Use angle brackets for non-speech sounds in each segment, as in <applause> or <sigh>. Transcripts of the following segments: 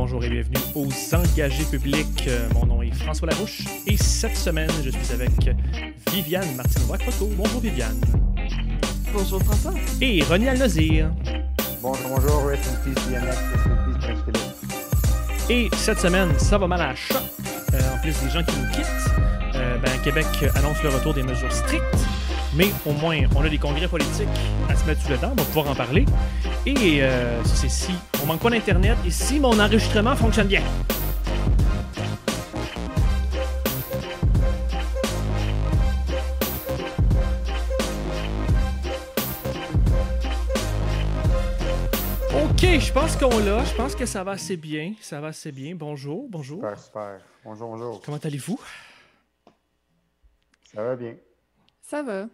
bonjour et bienvenue aux engagés publics. Euh, Mon nom est François Larouche et cette semaine, je suis avec Viviane Martinois-Croteau. Bonjour Viviane. Bonjour François. Et René Alnozir. Bonjour, bonjour, rest in peace, rest in peace. Et cette semaine, ça va mal à la choc. Euh, en plus des gens qui nous quittent, euh, ben, Québec annonce le retour des mesures strictes. Mais au moins, on a des congrès politiques à se mettre sous le dent, on va pouvoir en parler. Et euh, ça, c'est si on manque pas d'Internet et si mon enregistrement fonctionne bien. Ok, je pense qu'on l'a. Je pense que ça va assez bien. Ça va assez bien. Bonjour, bonjour. Super, super. Bonjour, bonjour. Comment allez-vous? Ça va bien. Ça va.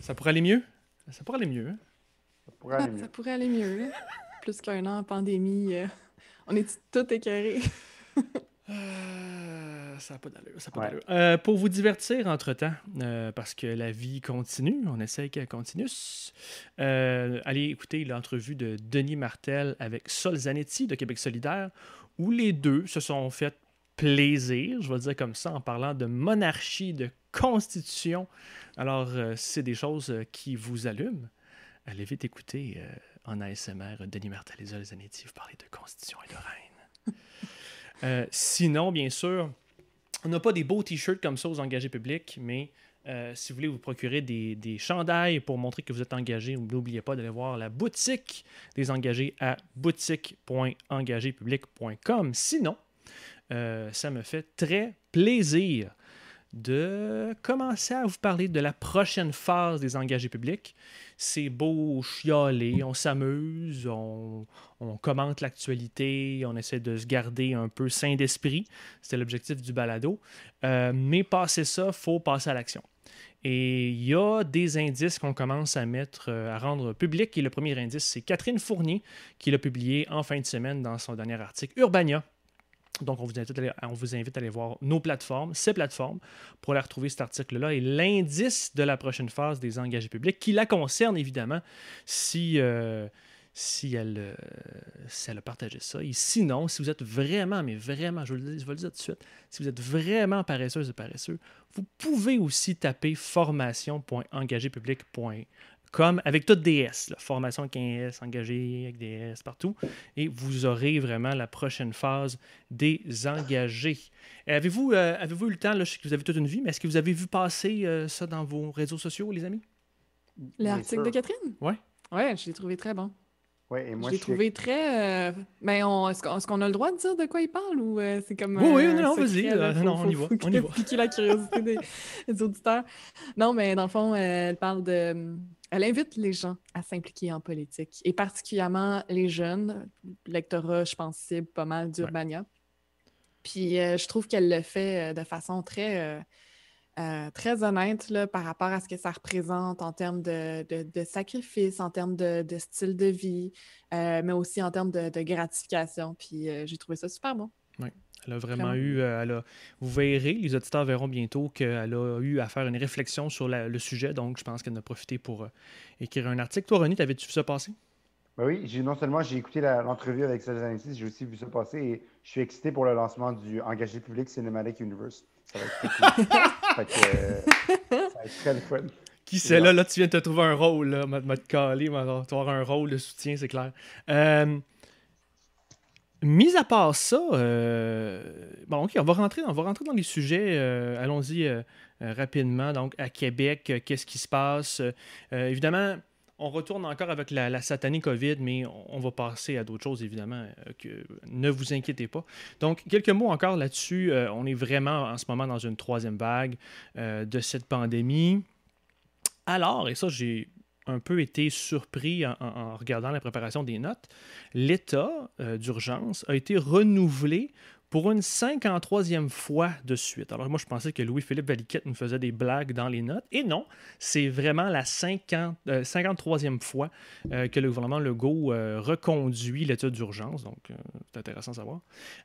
Ça pourrait aller mieux? Ça pourrait aller mieux. hein? Ça pourrait aller mieux. ça pourrait aller mieux. Plus qu'un an en pandémie, euh, on est tout écœurés. Euh, ça n'a pas d'allure. ça a pas Ouais. d'allure. Euh, pour vous divertir entre-temps, euh, parce que la vie continue, on essaie qu'elle continue, euh, allez écouter l'entrevue de Denis Martel avec Sol Zanetti de Québec solidaire, où les deux se sont fait plaisir, je vais le dire comme ça, en parlant de monarchie, de constitution. Alors, euh, c'est des choses qui vous allument. Allez vite écouter euh, en ASMR Denis Martel et Sol Zanetti vous parler de constitution et de reine. Euh, sinon, bien sûr, on n'a pas des beaux t-shirts comme ça aux engagés publics, mais euh, si vous voulez vous procurer des, des chandails pour montrer que vous êtes engagé, n'oubliez pas d'aller voir la boutique des engagés à boutique.engagépublic.com. Sinon, euh, ça me fait très plaisir de commencer à vous parler de la prochaine phase des engagés publics. C'est beau chialer, on s'amuse, on, commente l'actualité, on essaie de se garder un peu sain d'esprit. C'était l'objectif du balado. Euh, mais passer ça, faut passer à l'action. Et il y a des indices qu'on commence à mettre, euh, à rendre publics. Et le premier indice, c'est Catherine Fournier qui l'a publié en fin de semaine dans son dernier article Urbania. Donc, on vous, invite à aller, voir nos plateformes, ces plateformes, pour aller retrouver cet article-là et l'indice de la prochaine phase des engagés publics qui la concerne, évidemment, si, euh, elle, euh, si elle a partagé ça. Et sinon, si vous êtes vraiment, mais vraiment, je, vous le dis- je vais le dire tout de suite, si vous êtes vraiment paresseuse et paresseux, vous pouvez aussi taper formation.engagépublic.com avec toutes des S, là, formation avec un S, engagé avec des S partout, et vous aurez vraiment la prochaine phase des engagés. Avez-vous euh, avez-vous eu le temps, là, je sais que vous avez toute une vie, mais est-ce que vous avez vu passer euh, ça dans vos réseaux sociaux, les amis? L'article de Catherine? Ouais. Ouais, je l'ai trouvé très bon. Ouais, et moi, je l'ai trouvé très. euh, on... est-ce qu'on a le droit de dire de quoi il parle ou euh, c'est comme. Oui, oui, euh, non, vas-y, non, on y va, faut on y va. piquer la curiosité des, des auditeurs. Non, mais dans le fond, euh, elle parle de. Elle invite les gens à s'impliquer en politique et particulièrement les jeunes. Lectorat, je pense, cible pas mal d'Urbania. Puis euh, je trouve qu'elle le fait euh, de façon très. euh, euh, très honnête là, par rapport à ce que ça représente en termes de, de, de sacrifice, en termes de, de style de vie, mais aussi en termes de, gratification. Puis j'ai trouvé ça super bon. Elle a vraiment Vraiment. eu, euh, elle a- vous verrez, les auditeurs verront bientôt qu'elle a eu à faire une réflexion sur la- le sujet, donc je pense qu'elle en a profité pour euh, écrire un article. Toi, René, t'avais-tu vu ça passer? Ben oui, j'ai- non seulement j'ai écouté l'entrevue avec Sol Zanetti, j'ai aussi vu ça passer et je suis excité pour le lancement du Engagé public Cinematic Universe. Ça va être très cool. <laughs> fait que, euh, ça va être très le fun. Qui c'est là? Là, tu viens de te trouver un rôle, là. M'a m'a te calé, m'a- tu vas avoir un rôle de soutien, c'est clair. Euh, mis à part ça, euh, bon, ok, on va rentrer, on va rentrer dans les sujets. euh, Allons-y euh, rapidement. Donc, à Québec, qu'est-ce qui se passe? Évidemment, on retourne encore avec la, satanée COVID, mais on, va passer à d'autres choses, évidemment. ne vous inquiétez pas. Donc, quelques mots encore là-dessus. On est vraiment en ce moment dans une troisième vague de cette pandémie. Alors, et ça, j'ai un peu été surpris en, regardant la préparation des notes, l'état euh, d'urgence a été renouvelé pour une 53e fois de suite. Alors moi, je pensais que Louis-Philippe Valiquette nous faisait des blagues dans les notes. Et non, c'est vraiment la 50, 53e euh, fois euh, que le gouvernement Legault euh, reconduit l'état d'urgence. Donc, c'est intéressant à savoir.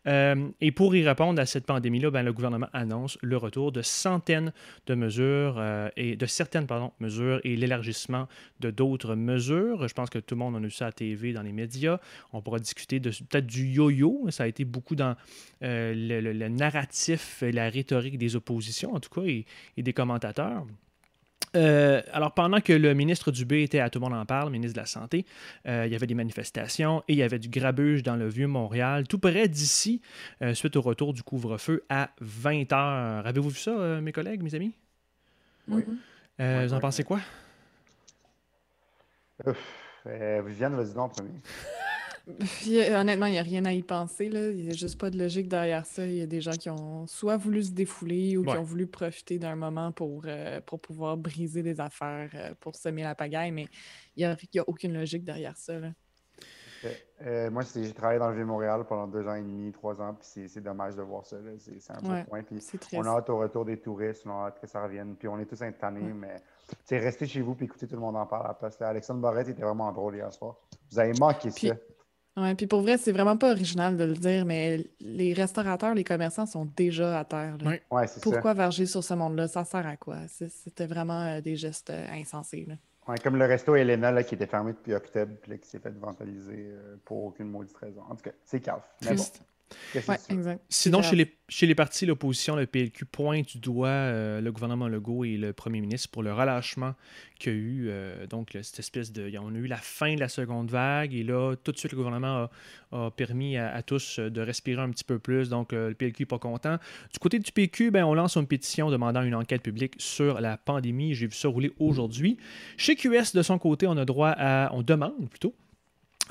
et pour y répondre à cette pandémie-là, ben, le gouvernement annonce le retour de centaines de mesures et de certaines pardon, mesures et l'élargissement de d'autres mesures. Je pense que tout le monde en a vu ça à TV, dans les médias. On pourra discuter de peut-être du yo-yo. Ça a été beaucoup dans le, narratif et la rhétorique des oppositions, en tout cas, et des commentateurs. Euh, alors, pendant que le ministre Dubé était à Tout le monde en parle, ministre de la Santé, euh, il y avait des manifestations et il y avait du grabuge dans le vieux Montréal, tout près d'ici, euh, suite au retour du couvre-feu à 20 h. Avez-vous vu ça, mes collègues, mes amis? Oui. vous en pensez quoi? Viviane, vas-y donc en premier. <laughs> <laughs> honnêtement, il n'y a rien à y penser. Là. Il n'y a juste pas de logique derrière ça. Il y a des gens qui ont soit voulu se défouler ou qui ont voulu profiter d'un moment pour, euh, pour pouvoir briser des affaires, euh, pour semer la pagaille, mais il n'y a, a, aucune logique derrière ça. Euh, moi, j'ai travaillé dans le Vieux-Montréal pendant deux ans et demi, trois ans, puis c'est dommage de voir ça. C'est un peu point. Puis on a hâte au retour des touristes, on a hâte que ça revienne, puis on est tous intanés, mais restez chez vous puis écoutez tout le monde en parle à la place. Alexandre Barrette était vraiment drôle hier soir. Vous avez manqué ça. Oui, puis pour vrai, c'est vraiment pas original de le dire, mais les restaurateurs, les commerçants sont déjà à terre. Oui, ouais, c'est Pourquoi verger sur ce monde-là? Ça sert à quoi? C'était vraiment euh, des gestes euh, insensés. Ouais, comme le resto Elena là, qui était fermé depuis octobre, puis qui s'est fait vandaliser euh, pour aucune maudite raison. En tout cas, c'est caf. Mais bon. Sinon, chez les, chez les partis, l'opposition, le PLQ pointe du doigt euh, le gouvernement Legault et le premier ministre pour le relâchement qu'il y a eu. Euh, donc, cette espèce de. On a eu la fin de la seconde vague et là, tout de suite, le gouvernement a, permis à, tous de respirer un petit peu plus. Donc, euh, le PLQ n'est pas content. Du côté du PQ, ben, on lance une pétition demandant une enquête publique sur la pandémie. J'ai vu ça rouler aujourd'hui. Chez QS, de son côté, on a droit à. On demande plutôt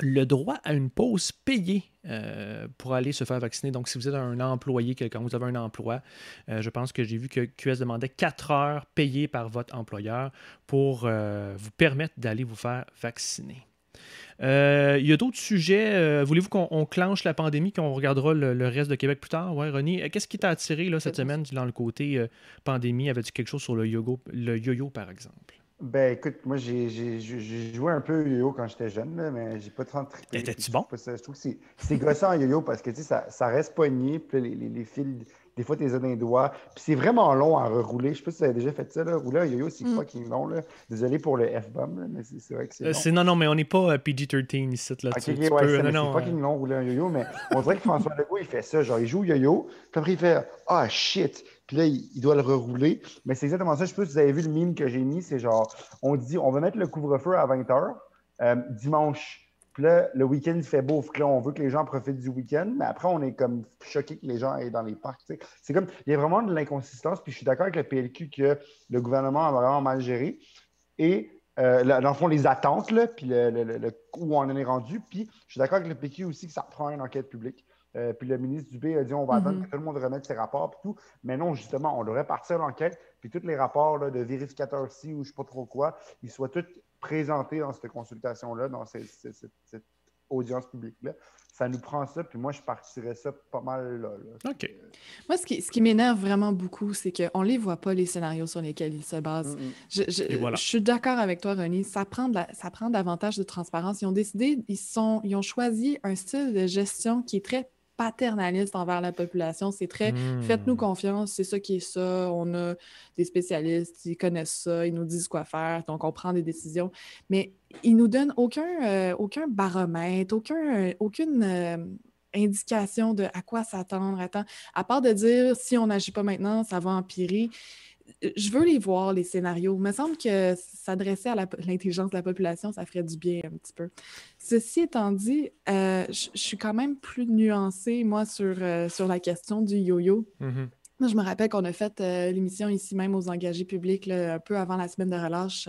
le droit à une pause payée euh, pour aller se faire vacciner. Donc, si vous êtes un employé, quelqu'un, vous avez un emploi, euh, je pense que j'ai vu que QS demandait 4 heures payées par votre employeur pour euh, vous permettre d'aller vous faire vacciner. Il y a d'autres sujets. Voulez-vous qu'on clenche la pandémie, qu'on regardera le, reste de Québec plus tard? Ouais, René, qu'est-ce qui t'a attiré là, cette semaine dans le côté pandémie? Avais-tu quelque chose sur le yo-yo, le yo-yo par exemple? Ben écoute, moi j'ai joué un peu au yo-yo quand j'étais jeune, là, mais j'ai pas tant trippé. Étais-tu bon? Je trouve que c'est gossant en yo-yo parce que tu sais, ça, ça reste poigné, puis les, les, les fils des fois, t'es dans les doigts. Puis c'est vraiment long à rerouler. Je sais pas si vous avez déjà fait ça. Là. Rouler un yo-yo, c'est mm. fucking long. Là. Désolé pour le F-bomb, mais c'est vrai que c'est. Euh, non, non, mais on n'est pas euh, PG-13 ici. Là, okay, tu, ouais, c'est fucking long rouler un yo-yo, mais on dirait que François Legault, il fait ça. Genre, il joue au yo-yo, puis après, il fait Ah, shit. Puis là, il, doit le rerouler. Mais c'est exactement ça. Je sais pas si vous avez vu le mime que j'ai mis. C'est genre, on dit, on va mettre le couvre-feu à 20h euh, dimanche. Puis là, le week-end, il fait beau. Puis là, on veut que les gens profitent du week-end, mais après, on est comme choqué que les gens aillent dans les parcs. C'est comme, il y a vraiment de l'inconsistance. Puis je suis d'accord avec le PLQ que le gouvernement a vraiment mal géré. Et euh, dans le fond, les attentes, là, puis le, où on en est rendu. Puis je suis d'accord avec le PQ aussi que ça prend une enquête publique. Euh, puis le ministre Dubé a dit on va attendre mm-hmm. que tout le monde remette ses rapports et tout. Mais non, justement, on devrait partir l'enquête, puis tous les rapports de vérificateurs-ci ou je ne sais pas trop quoi, ils soient tous présenté dans cette consultation-là, dans cette, audience publique-là. Ça nous prend ça, puis moi, je partirais ça pas mal là. OK. Moi, ce qui, ce qui m'énerve vraiment beaucoup, c'est qu'on ne les voit pas, les scénarios sur lesquels ils se basent. Je, je, suis d'accord avec toi, René. Ça prend, ça prend davantage de transparence. Ils ont décidé, ils, sont, ils ont choisi un style de gestion qui est très paternaliste envers la population. C'est très faites-nous hmm. confiance, c'est ça qui est ça. On a des spécialistes, ils connaissent ça, ils nous disent quoi faire, donc on prend des décisions. Mais ils nous donnent aucun, euh, aucun baromètre, aucun, aucune euh, indication de à quoi s'attendre. À part de dire si on n'agit pas maintenant, ça va empirer je veux les voir, les scénarios. Il me semble que s'adresser à l'intelligence de la population, ça ferait du bien un petit peu. Ceci étant dit, euh, je suis quand même plus nuancée, moi, sur, euh, sur la question du yo-yo. Mm-hmm. Moi, je me rappelle qu'on a fait euh, l'émission ici même aux engagés publics, un peu avant la semaine de relâche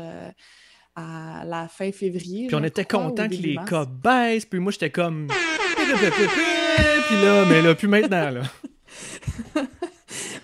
à la fin février. Puis on était content que les cas baissent, puis moi, j'étais comme... <laughs> puis là, mais là, plus maintenant, là. <laughs>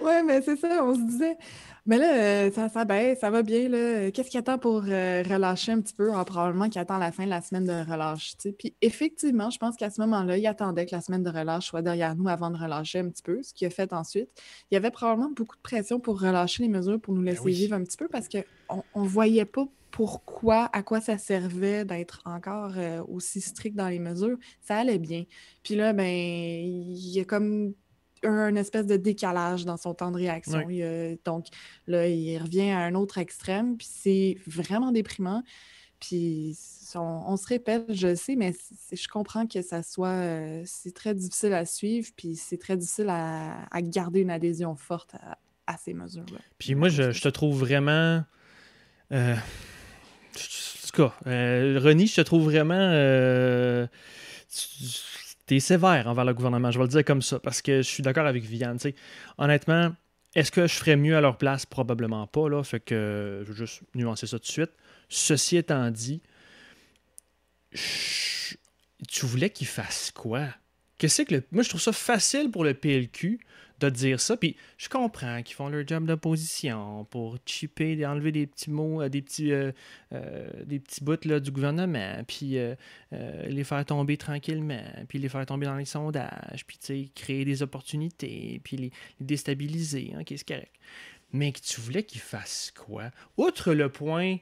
Ouais, mais c'est ça, on se disait. Mais là, euh, ça, ça baisse, ça va bien. Qu'est-ce qu'il attend pour euh, relâcher un petit peu? Ah, probablement qu'il attend la fin de la semaine de relâche. Puis effectivement, je pense qu'à ce moment-là, il attendait que la semaine de relâche soit derrière nous avant de relâcher un petit peu, ce qu'il a fait ensuite. Il y avait probablement beaucoup de pression pour relâcher les mesures, pour nous laisser oui. vivre un petit peu, parce qu'on ne voyait pas pourquoi, à quoi ça servait d'être encore euh, aussi strict dans les mesures. Ça allait bien. Puis là, ben, il y a comme un espèce de décalage dans son temps de réaction. Oui. Il donc là, il revient à un autre extrême, puis c'est vraiment déprimant. Puis on, on se répète, je sais, mais je comprends que ça soit... euh, c'est très difficile à suivre, puis c'est très difficile à, à garder une adhésion forte à, à ces mesures-là. Puis moi, je, je te trouve vraiment. Euh, en tout cas, euh, Ronnie, je te trouve vraiment. Euh, tu es sévère envers le gouvernement, je vais le dire comme ça, parce que je suis d'accord avec Viviane. Honnêtement, est-ce que je ferais mieux à leur place? Probablement pas. Là, fait que je veux juste nuancer ça tout de suite. Ceci étant dit, tu voulais qu'ils fassent quoi? Qu'est-ce que le... Moi, je trouve ça facile pour le PLQ de dire ça. Puis je comprends qu'ils font leur job d'opposition pour chipper, enlever des petits mots, euh, des petits, euh, euh, des petits bouts là, du gouvernement, puis euh, les faire tomber tranquillement, puis les faire tomber dans les sondages, puis créer des opportunités, puis les, déstabiliser. Ok, c'est correct. Mais que tu voulais qu'ils fassent quoi? Outre le point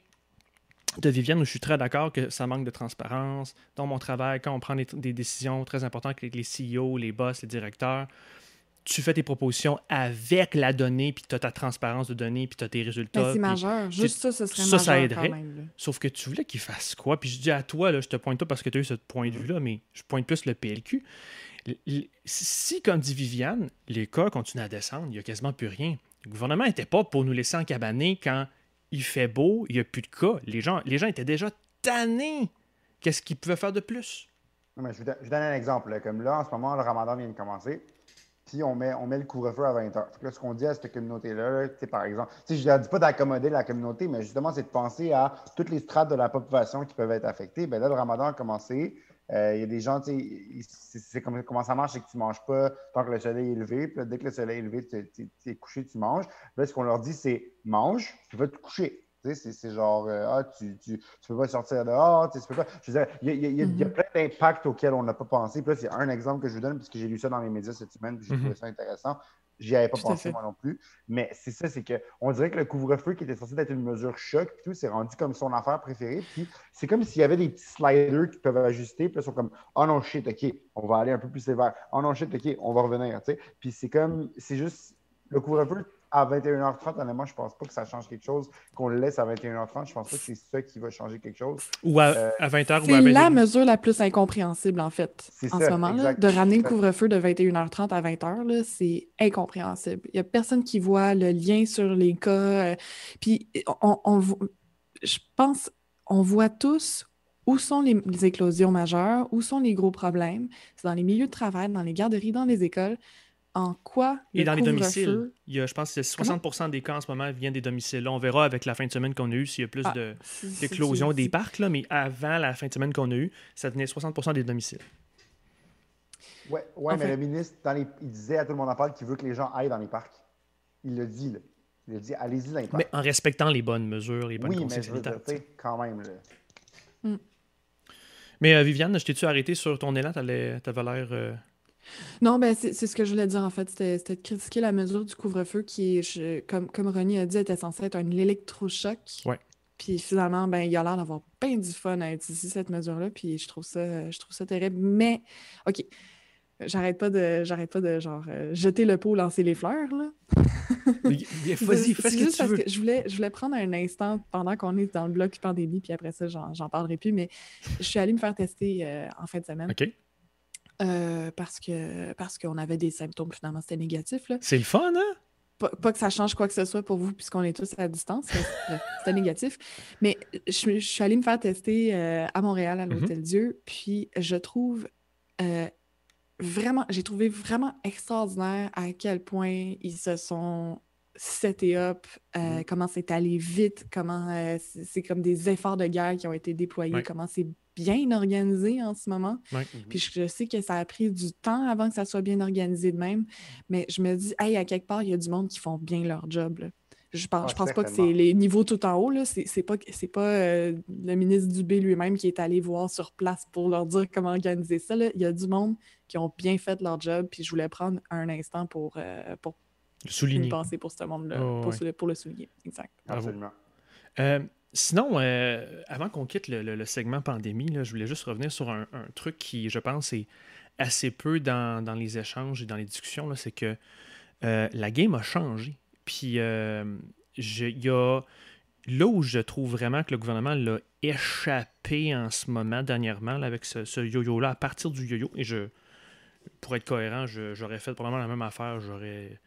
de Viviane, où je suis très d'accord que ça manque de transparence dans mon travail, quand on prend des, des décisions très importantes avec les CEO, les boss, les directeurs, tu fais tes propositions avec la donnée, puis tu as ta transparence de données, puis tu as tes résultats. C'est majeur. Juste ça, ce serait ça, ça majeur aiderait. quand même. là. Sauf que tu voulais qu'ils fassent quoi? Puis je dis à toi, là, je te pointe pas parce que tu as eu ce point de vue-là, mais je pointe plus le PLQ. Si, comme dit Viviane, les cas continuent à descendre, il n'y a quasiment plus rien. Le gouvernement n'était pas pour nous laisser encabaner quand il fait beau, il n'y a plus de cas. Les gens, les gens étaient déjà tannés. Qu'est-ce qu'ils pouvaient faire de plus? Non, mais je, vous donne, je vous donne un exemple. Comme là, en ce moment, le ramadan vient de commencer. On met, on met le couvre-feu à 20 h. Là, ce qu'on dit à cette communauté-là, par exemple, je ne dis pas d'accommoder la communauté, mais justement, c'est de penser à toutes les strates de la population qui peuvent être affectées. Bien là, le ramadan a commencé. Euh, Il y a des gens, c'est comme, comment ça marche, c'est que tu ne manges pas tant que le soleil est élevé. Puis là, dès que le soleil est tu- tu es couché, tu manges. Là, ce qu'on leur dit, c'est mange, puis va te coucher. C'est- genre, euh, ah, tu, tu, tu peux pas sortir dehors, tu peux pas. Je veux dire, il y y a- y Mhm. plein d'impacts auxquels on n'a pas pensé. Puis là, c'est un exemple que je vous donne, puisque j'ai lu ça dans les médias cette semaine, puis j'ai Mhm. trouvé ça intéressant. J'y avais pas Tout pensé moi non plus. Mais c'est ça, c'est qu'on dirait que le couvre-feu qui était censé être une mesure choc, puis tout, c'est rendu comme son affaire préférée. Puis c'est comme s'il y avait des petits sliders qui peuvent ajuster, puis ils sont comme, oh non, shit, OK, on va aller un peu plus sévère. Oh non, shit, OK, on va revenir, tu sais. Puis c'est comme, c'est juste, le couvre-feu à 21h30, honnêtement, je pense pas que ça change quelque chose. Qu'on le laisse à 21h30, je pense pas que c'est ça qui va changer quelque chose. Ou à, Euh, à 20h ou à C'est la 22h? mesure la plus incompréhensible, en fait, en ça, ce moment. là. De ramener le couvre-feu de 21h30 à 20h, là, c'est incompréhensible. Il n'y a personne qui voit le lien sur les cas. euh, puis, on, on je pense, on voit tous où sont les, les éclosions majeures, où sont les gros problèmes. C'est dans les milieux de travail, dans les garderies, dans les écoles. En quoi Et le dans les domiciles, il y a, je pense que c'est 60% des cas en ce moment viennent des domiciles. Là, on verra avec la fin de semaine qu'on a eue s'il y a plus Ah, de d'éclosion des parcs, là, mais avant la fin de semaine qu'on a eue, ça venait 60% des domiciles. Ouais, ouais mais fait- le ministre, dans les- il disait à tout le monde en parle qu'il veut que les gens aillent dans les parcs. Il l'a dit, là. Il a dit, allez-y dans les parcs. Mais en respectant les bonnes mesures, les bonnes oui, mais je veux dire, quand même, là. Mais euh, Viviane, je t'ai-tu arrêté sur ton élan? T'avais l'air. euh, Non, ben c'est ce que je voulais dire en fait. C'était de critiquer la mesure du couvre-feu qui, est, je- comme, comme Ronnie a dit, était censée être un électrochoc. Ouais. Puis finalement, ben, il a l'air d'avoir bien du fun à utiliser cette mesure-là. Puis je trouve ça, je trouve ça terrible. Mais, OK, j'arrête pas de, j'arrête pas de genre euh, jeter le pot, lancer les fleurs, là. <laughs> Vas-y, fais ce que tu parce veux. que je voulais, je voulais prendre un instant pendant qu'on est dans le bloc pandémie, puis après ça, j'en j'en parlerai plus. Mais je suis allée me faire tester euh, en fin de semaine. OK. Euh, parce que parce qu'on avait des symptômes, finalement, c'était négatif. C'est le fun, hein? Pas, pas que ça change quoi que ce soit pour vous, puisqu'on est tous à distance, <laughs> c'était négatif. Mais je, je suis allée me faire tester euh, à Montréal, à Mhm. l'Hôtel Dieu, puis je trouve euh, vraiment, j'ai trouvé vraiment extraordinaire à quel point ils se sont setés up, euh, Mhm. comment c'est allé vite, comment euh, c'est c'est comme des efforts de guerre qui ont été déployés, Ouais. comment c'est bien organisé en ce moment. Ouais. Puis je sais que ça a pris du temps avant que ça soit bien organisé de même. Mais je me dis, hey, à quelque part, il y a du monde qui font bien leur job. là. Je pense, Ah, je pense pas que c'est les niveaux tout en haut. là. C'est c'est pas, c'est pas euh, le ministre Dubé lui-même qui est allé voir sur place pour leur dire comment organiser ça. là. Il y a du monde qui ont bien fait leur job. Puis je voulais prendre un instant pour, euh, pour souligner. passer pour ce monde-là, Oh, pour, ouais. sou- pour le souligner. Exact. Absolument. Euh, sinon, euh, avant qu'on quitte le, segment pandémie, je voulais juste revenir sur un, truc qui, je pense, est assez peu dans, les échanges et dans les discussions. C'est que euh, la game a changé. Puis, euh, y a là où je trouve vraiment que le gouvernement l'a échappé en ce moment, dernièrement, avec ce, yo-yo-là, à partir du yo-yo. Et je, pour être cohérent, j'aurais fait probablement la même affaire. J'aurais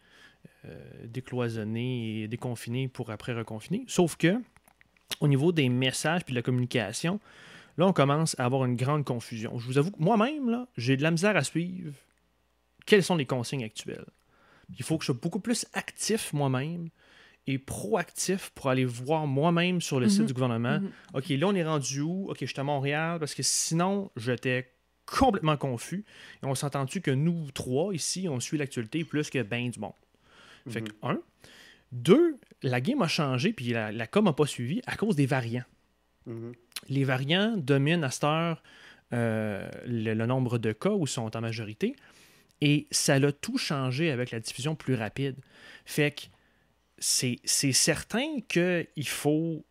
euh, décloisonné et déconfiné pour après reconfiner. Sauf que, au niveau des messages puis de la communication, là, on commence à avoir une grande confusion. Je vous avoue que moi-même, là, j'ai de la misère à suivre quelles sont les consignes actuelles. Il faut que je sois beaucoup plus actif moi-même et proactif pour aller voir moi-même sur le site Mhm. du gouvernement. Mhm. OK, là, on est rendu où? OK, je suis à Montréal parce que sinon, j'étais complètement confus. Et on s'entend-tu que nous trois, ici, on suit l'actualité plus que ben du monde? Fait que, un. Deux, la game a changé, puis la, la com n'a pas suivi à cause des variants. Mhm. Les variants dominent à cette heure euh, le, le nombre de cas où sont en majorité. Et ça l'a tout changé avec la diffusion plus rapide. Fait que c'est c'est certain qu'il faut,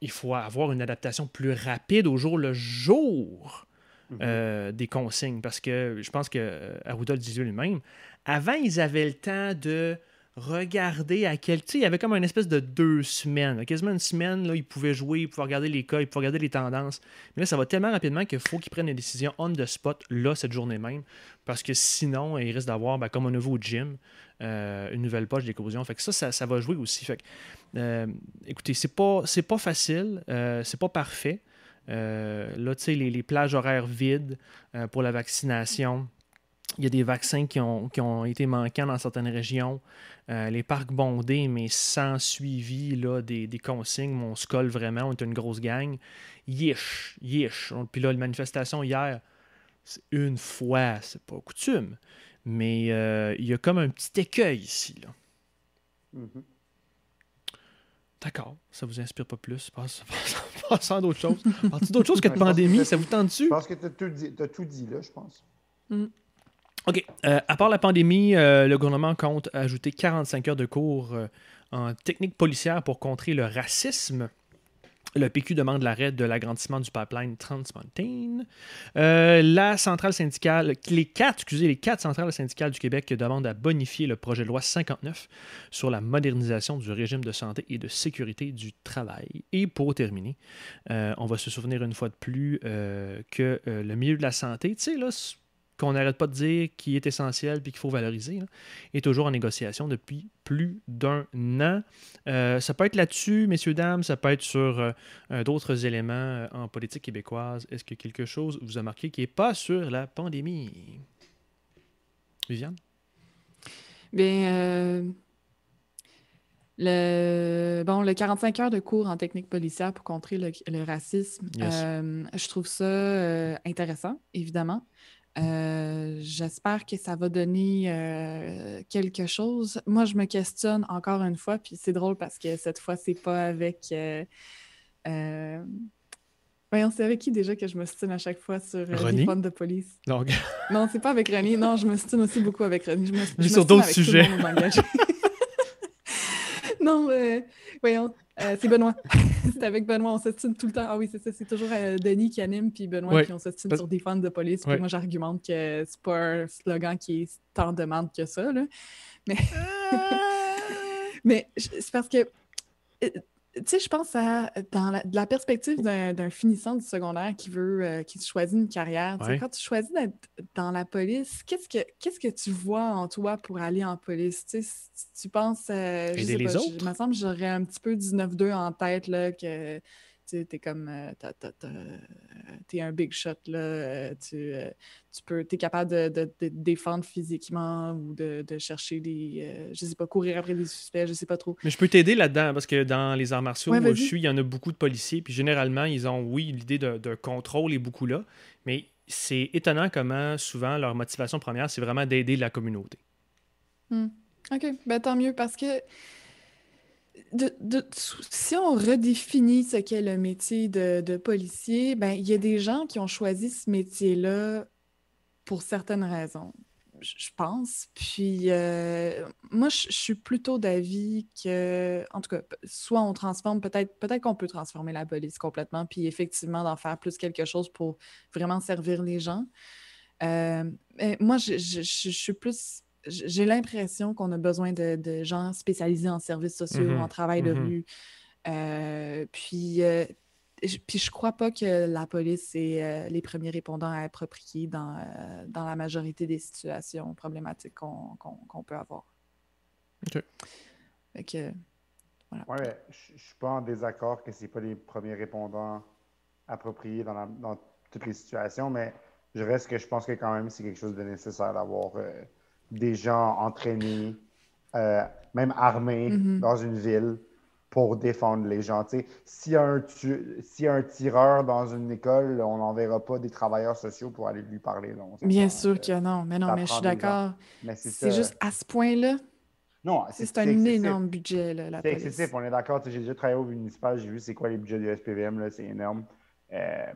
il faut avoir une adaptation plus rapide au jour le jour Mhm. euh, des consignes. Parce que je pense que euh, Arruda le disait lui-même. Avant, ils avaient le temps de regarder à quel. Tu il y avait comme une espèce de deux semaines. Quasiment une semaine, là, ils pouvaient jouer, ils pouvaient regarder les cas, ils pouvaient regarder les tendances. Mais là, ça va tellement rapidement qu'il faut qu'ils prennent une décision on the spot, là, cette journée même. Parce que sinon, ils risquent d'avoir, ben, comme on a vu gym, euh, une nouvelle poche d'éclosion. Fait que ça, ça, ça va jouer aussi. Fait que, euh, écoutez, c'est pas, pas facile, euh, c'est pas parfait. Euh, là, tu sais, les, plages horaires vides euh, pour la vaccination. Il y a des vaccins qui ont, qui ont été manquants dans certaines régions. Euh, les parcs bondés, mais sans suivi là, des, des consignes. On se colle vraiment, on est une grosse gang. Yish, yish. On- Puis là, la manifestation hier, c'est une fois, c'est pas coutume. Mais euh, il y a comme un petit écueil ici. Là. Mhm. D'accord, ça vous inspire pas plus? Passe- <laughs> à d'autres choses. Parti d'autres choses que de pandémie, ça vous tente dessus? Je pense que tu as tout dit, t'as tout dit là, je pense. OK. Euh, à part la pandémie, euh, le gouvernement compte ajouter 45 heures de cours euh, en technique policière pour contrer le racisme. Le PQ demande l'arrêt de l'agrandissement du pipeline Trans Mountain. La centrale syndicale, les quatre, excusez, les quatre centrales syndicales du Québec demandent à bonifier le projet de loi 59 sur la modernisation du régime de santé et de sécurité du travail. Et pour terminer, on va se souvenir une fois de plus que le milieu de la santé, tu sais, là, qu'on n'arrête pas de dire qui est essentiel puis qu'il faut valoriser, là, est toujours en négociation depuis plus d'un an. Euh, ça peut être là-dessus, messieurs, dames, ça peut être sur euh, euh, d'autres éléments en politique québécoise. Est-ce que quelque chose vous a marqué qui n'est pas sur la pandémie? Viviane? Bien, euh, le, bon, le 45 heures de cours en technique policière pour contrer le, le racisme, Yes. je trouve ça intéressant, évidemment. Euh, J'espère que ça va donner euh, quelque chose. Moi, je me questionne encore une fois, puis c'est drôle parce que cette fois, c'est pas avec. euh, Voyons, c'est avec qui déjà que je me stine à chaque fois sur les fun de police? Donc, Non, c'est pas avec René. Non, je me stine aussi beaucoup avec René. Je me, je me sur d'autres sujets. <laughs> non, voyons, c'est Benoît. <laughs> <laughs> c'est avec Benoît, on se stine tout le temps. Ah oui, c'est ça, c'est toujours euh, Denis qui anime, puis Benoît, Ouais. puis on se stine Parce- sur des fans de police. Puis Ouais. moi, j'argumente que c'est pas un slogan qui est tant demande que ça, là. <laughs> Mais je- c'est parce que, euh, tu sais, je pense à dans la, de la perspective d'un finissant du secondaire qui veut, euh, qui choisit une carrière. Ouais. Quand tu choisis d'être dans la police, qu'est-ce que qu'est-ce que tu vois en toi pour aller en police? Tu sais, si tu penses, euh, je sais les pas, je- il me semble que j'aurais un petit peu du 9-2 en tête, là, que, tu es comme. euh, T'es un big shot, là. euh, Tu, euh, tu peux. T'es capable de, de, défendre physiquement ou de, de chercher des. je sais pas, courir après des suspects, je sais pas trop. Mais je peux t'aider là-dedans parce que dans les arts martiaux Ouais, où je suis, il y en a beaucoup de policiers. Puis généralement, ils ont, oui, l'idée de, de contrôle est beaucoup là. Mais c'est étonnant comment souvent leur motivation première, c'est vraiment d'aider la communauté. OK, ben tant mieux parce que si on redéfinit ce qu'est le métier de, policier, ben il y a des gens qui ont choisi ce métier-là pour certaines raisons, je pense. Puis euh, moi, je suis plutôt d'avis que, en tout cas, soit on transforme, peut-être peut-être qu'on peut transformer la police complètement, puis effectivement d'en faire plus quelque chose pour vraiment servir les gens. Euh, moi, je suis plus. J'ai l'impression qu'on a besoin de, de gens spécialisés en services sociaux, Mhm, en travail de mhm. rue. Euh, puis, euh, je, puis je crois pas que la police est euh, les premiers répondants appropriés dans, euh, dans la majorité des situations problématiques qu'on qu'on- qu'on peut avoir. OK. Fait que, Ouais, mais je je suis pas en désaccord que c'est pas les premiers répondants appropriés dans, la- dans toutes les situations, mais je reste que je pense que quand même c'est quelque chose de nécessaire d'avoir euh, des gens entraînés, euh, même armés Mhm. dans une ville pour défendre les gens. S'il y, a un tu- un tireur dans une école, on n'enverra pas des travailleurs sociaux pour aller lui parler. là, on s'entend, bien euh, sûr que non, mais non, mais je suis d'accord. C'est juste à ce point-là, Non, c'est un excessif. énorme budget, C'est excessif, on est d'accord. J'ai déjà travaillé au municipal, j'ai vu c'est quoi les budgets du SPVM, c'est énorme. Euh,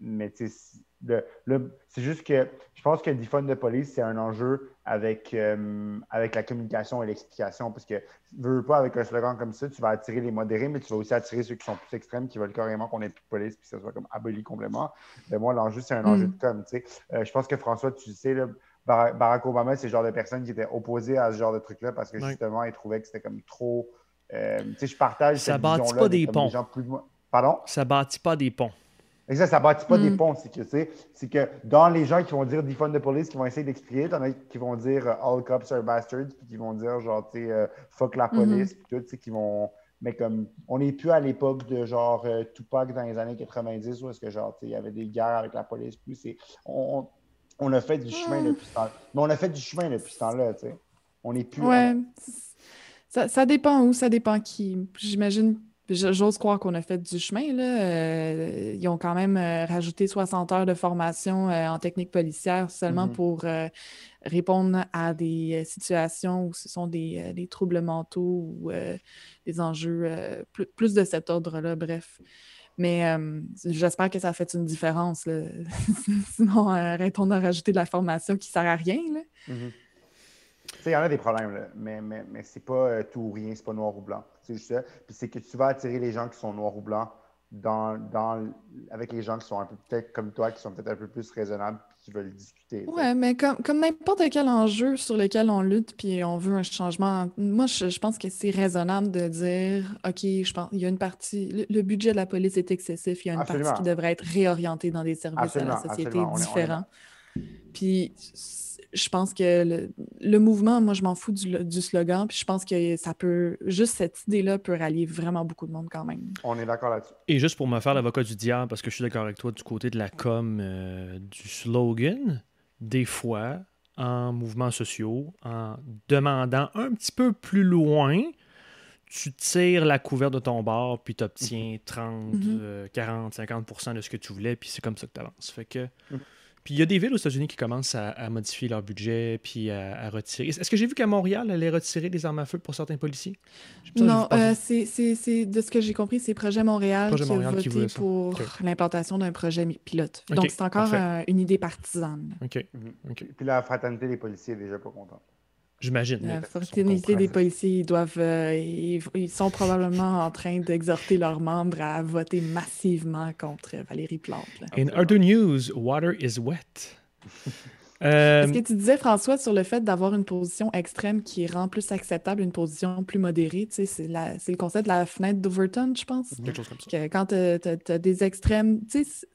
mais tu sais, c'est- juste que je pense que le defund de police, c'est un enjeu avec, euh, avec la communication et l'explication. Parce que, veux, veux pas, avec un slogan comme ça, tu vas attirer les modérés, mais tu vas aussi attirer ceux qui sont plus extrêmes, qui veulent carrément qu'on ait plus de police, puis que ça soit comme aboli complètement. Mais moi, l'enjeu, c'est un enjeu Mm. de com. Euh, je pense que François, tu sais, là, Barack Obama, c'est le genre de personne qui était opposé à ce genre de truc-là parce que justement, il trouvait que c'était comme trop. euh, tu sais, je partage Ça cette bâtit pas de des ponts. gens plus- Pardon? Ça bâtit pas des ponts. Exact, ça bâtit pas des Mm. ponts, c'est que, c'est que dans les gens qui vont dire defund the police, qui vont essayer d'expliquer, t'en as qui vont dire euh, all cops are bastards, puis qui vont dire genre, tu sais, euh, fuck la police, puis tout, tu sais, qui vont. Mais comme, on n'est plus à l'époque de genre euh, Tupac dans les années 90 où est-ce que genre, il y avait des guerres avec la police, plus c'est. On, on- on a fait du chemin Mm. depuis ce temps Mais on a fait du chemin depuis ce temps-là, tu sais. On n'est plus. Ouais, ça, ça dépend où, ça dépend qui. J'imagine, j'ose croire qu'on a fait du chemin, là. Euh, ils ont quand même euh, rajouté 60 heures de formation euh, en technique policière seulement Mhm. pour répondre à des situations où ce sont des, des troubles mentaux ou des enjeux plus, plus de cet ordre-là, bref. Mais j'espère que ça a fait une différence, là. <laughs> Sinon, arrêtons de rajouter de la formation qui sert à rien, là. Mhm. Sais, il y en a des problèmes, là, mais, mais, mais c'est pas euh, tout ou rien, c'est pas noir ou blanc. C'est juste ça. Puis c'est que tu vas attirer les gens qui sont noirs ou blancs dans, dans, avec les gens qui sont un peu peut-être comme toi, qui sont peut-être un peu plus raisonnables, puis qui veulent discuter. Ouais, mais comme, comme n'importe quel enjeu sur lequel on lutte, puis on veut un changement, moi, je, je pense que c'est raisonnable de dire, OK, je pense, il y a une partie, le, le budget de la police est excessif, il y a une Absolument. partie qui devrait être réorientée dans des services Absolument, à la société différents. Puis, je pense que le, le mouvement, moi, je m'en fous du, du slogan, puis je pense que ça peut, juste cette idée-là peut rallier vraiment beaucoup de monde quand même. On est d'accord là-dessus. Et juste pour me faire l'avocat du diable, parce que je suis d'accord avec toi du côté de la com, euh, du slogan, des fois, en mouvements sociaux, en demandant un petit peu plus loin, tu tires la couverte de ton bord, puis tu obtiens 30, Mhm. euh, 40, 50% de ce que tu voulais, puis c'est comme ça que tu avances. Fait que. Mhm. Puis il y a des villes aux États-Unis qui commencent à, à modifier leur budget, puis à, à retirer. Est-ce que j'ai vu qu'à Montréal, elle allait retirer des armes à feu pour certains policiers? Non, euh, c'est, de ce que j'ai compris, c'est Projet Montréal Projet qui Montréal a voté pour l'implantation d'un projet pilote. Donc, c'est encore euh, une idée partisane. OK. OK. Puis la fraternité des policiers est déjà pas contente. J'imagine. La fraternité des policiers, ils doivent, euh, ils, ils sont probablement en train d'exhorter leurs membres à voter massivement contre Valérie Plante. là. In other news, water is wet. <laughs> Euh, Est-ce que tu disais, François, sur le fait d'avoir une position extrême qui rend plus acceptable une position plus modérée? Tu sais, c'est, la- c'est le concept de la fenêtre d'Overton, je pense. quelque chose comme ça. que quand tu as, des extrêmes, tu sais,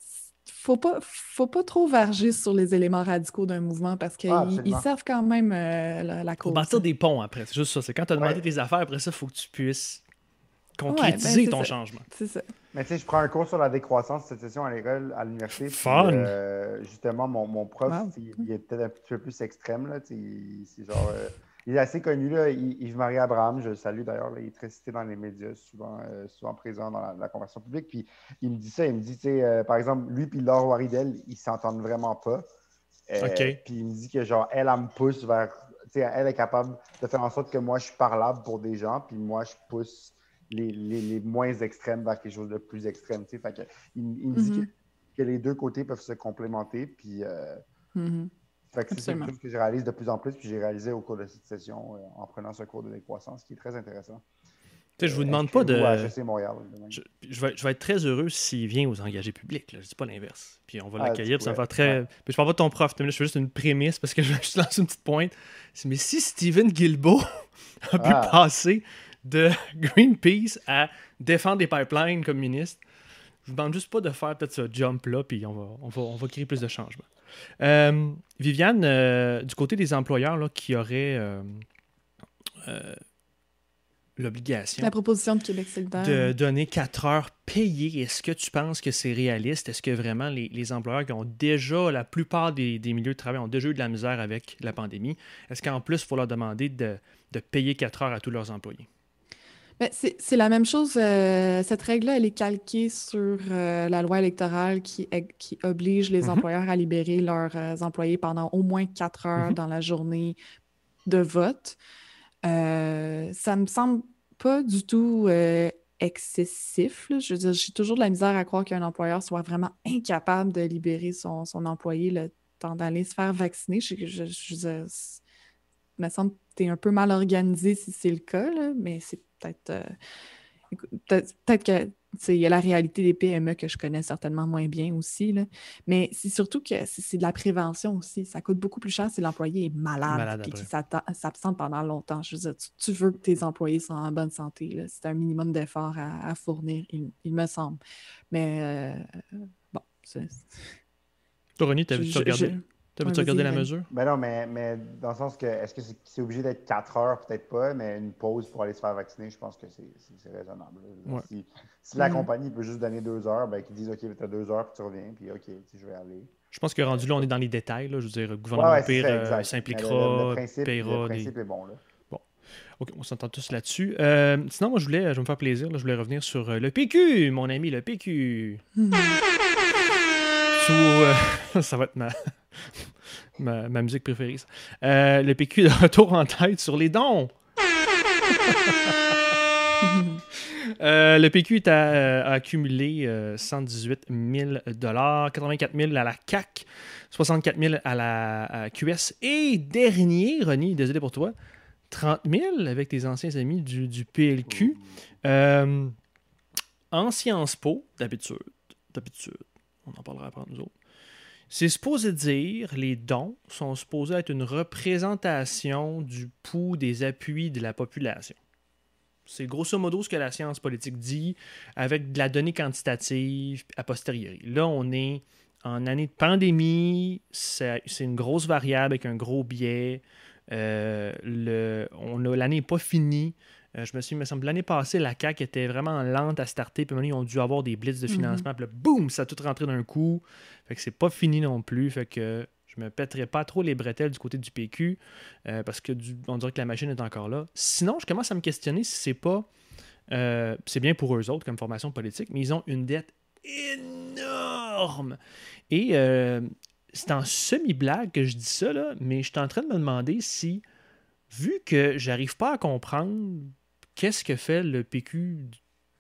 faut pas, faut pas trop varger sur les éléments radicaux d'un mouvement parce qu'ils Ah, ils servent quand même euh, la, la Faut cause. bâtir des ponts après. C'est juste ça. C'est quand tu as demandé Ouais. tes affaires, après ça, il faut que tu puisses concrétiser c'est ton ça. changement. C'est ça. Mais tu sais, je prends un cours sur la décroissance cette session à l'école, à l'université. puis, Fun. euh, justement, mon, mon prof, Wow. il, il est peut-être un petit peu plus extrême. Là, c'est genre, euh, il est assez connu, là, Yves Yves Marie Abraham, je le salue d'ailleurs. Il est très cité dans les médias, souvent, euh, souvent présent dans la, la conversation publique. Puis il me dit ça, il me dit, tu sais, euh, par exemple, lui puis Laure Waridel, ils s'entendent vraiment pas. Euh, OK. Puis il me dit que genre, elle, elle me pousse vers. Tu sais, elle est capable de faire en sorte que moi, je suis parlable pour des gens, puis moi, je pousse les, les- les moins extrêmes vers quelque chose de plus extrême. tu sais. Fait que, il, il me dit Mhm. que, que les deux côtés peuvent se complémenter. Puis, euh, Mhm. Fait que c'est quelque chose que je réalise de plus en plus. Puis j'ai réalisé au cours de cette session euh, en prenant ce cours de décroissance qui est très intéressant. Tu sais, je vous Euh, demande pas de. HEC Montréal. Je, je vais, je vais être très heureux s'il vient aux engagés publics. Là. Je dis pas l'inverse. Puis on va Ah, l'accueillir. Ça fait très. Ouais. Puis je parle pas de ton prof. mais là, Je fais juste une prémisse parce que je vais juste lancer une petite pointe. C'est, Mais si Steven Guilbeault <laughs> a pu Ah. passer de <laughs> Greenpeace à défendre les pipelines comme ministre, je vous demande juste pas de faire peut-être ce jump-là, puis on va, on va, on va créer plus de changements. Euh, Viviane, euh, du côté des employeurs là, qui auraient euh, l'obligation La proposition de Québec solidaire. de donner 4 heures payées, est-ce que tu penses que c'est réaliste? Est-ce que vraiment les, les employeurs qui ont déjà, la plupart des, des milieux de travail ont déjà eu de la misère avec la pandémie, est-ce qu'en plus, il faut leur demander de, de payer 4 heures à tous leurs employés? Ben, c'est la même chose. euh, cette règle-là, elle est calquée sur euh, la loi électorale qui, qui oblige les Mhm. employeurs à libérer leurs euh, employés pendant au moins quatre heures Mhm. dans la journée de vote. Ça me semble pas du tout excessif. là. Je veux dire, j'ai toujours de la misère à croire qu'un employeur soit vraiment incapable de libérer son, son employé le temps d'aller se faire vacciner. Je, me semble que tu es un peu mal organisé si c'est le cas, là, mais c'est peut-être. euh, peut-être peut-être que tu il y a la réalité des PME que je connais certainement moins bien aussi. Là. Mais c'est surtout que c'est de la prévention aussi. Ça coûte beaucoup plus cher si l'employé est malade Malade et qu'il s'absente pendant longtemps. Je veux dire, tu, tu veux que tes employés soient en bonne santé. C'est un minimum d'efforts à, à fournir, il, il me semble. Mais euh, bon, c'est. Toi, René, je- t'avais-tu je- regardé, je- t'avais-tu Ouais, regardé la vas-y, mesure? Ben non, mais, mais dans le sens que, est-ce que c'est obligé d'être 4 heures? Peut-être pas, mais une pause pour aller se faire vacciner, je pense que c'est raisonnable. Ouais. Si, si la Mhm. compagnie peut juste donner 2 heures, ben qu'ils disent OK, tu as 2 heures, puis tu reviens, puis OK, tu je vais aller. Je pense que rendu là, on est dans les détails. là. Je veux dire, le gouvernement Ouais, ouais, pire euh, le- s'impliquera, principe- payera Le des... principe est bon, là. OK, on s'entend tous là-dessus. Euh, sinon, moi, je voulais, je vais me faire plaisir. là, je voulais revenir sur euh, le PQ, mon ami, le PQ. Hmm. Sous, euh, <laughs> ça va être ma, <laughs> ma, ma musique préférée. ça. Euh, le PQ de retour en tête sur les dons. <laughs> Euh, le PQ est à, euh, a accumulé euh, 118 000 84 000 à la CAC, 64 000 à la à QS et dernier, René, désolé pour toi, 30 000 avec tes anciens amis du, du PLQ. Euh, en Sciences Po, d'habitude, d'habitude, on en parlera après nous autres. C'est supposé dire, les dons sont supposés être une représentation du pouls des appuis de la population. C'est grosso modo ce que la science politique dit avec de la donnée quantitative a posteriori. Là, on est en année de pandémie, c'est une grosse variable avec un gros biais. Euh, l'année n'est pas finie. Euh, je me suis, il me semble, l'année passée, la CAQ était vraiment lente à starter. Puis maintenant, ils ont dû avoir des blitz de Mhm. financement. Puis là, boum, ça a tout rentré d'un coup. Fait que c'est pas fini non plus. Fait que je me pèterai pas trop les bretelles du côté du PQ. euh, parce que du- on dirait que la machine est encore là. Sinon, je commence à me questionner si c'est pas. euh, c'est bien pour eux autres comme formation politique, mais ils ont une dette énorme. Et c'est en semi-blague que je dis ça, là, mais je suis en train de me demander si, vu que j'arrive pas à comprendre qu'est-ce que fait le PQ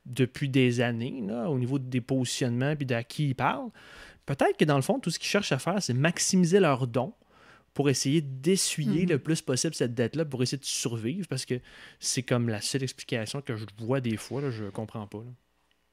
depuis des années, là, au niveau des positionnements et de qui ils parlent, peut-être que dans le fond, tout ce qu'ils cherchent à faire, c'est maximiser leurs dons pour essayer d'essuyer Mhm. le plus possible cette dette-là, pour essayer de survivre, parce que c'est comme la seule explication que je vois des fois, là, je comprends pas. là.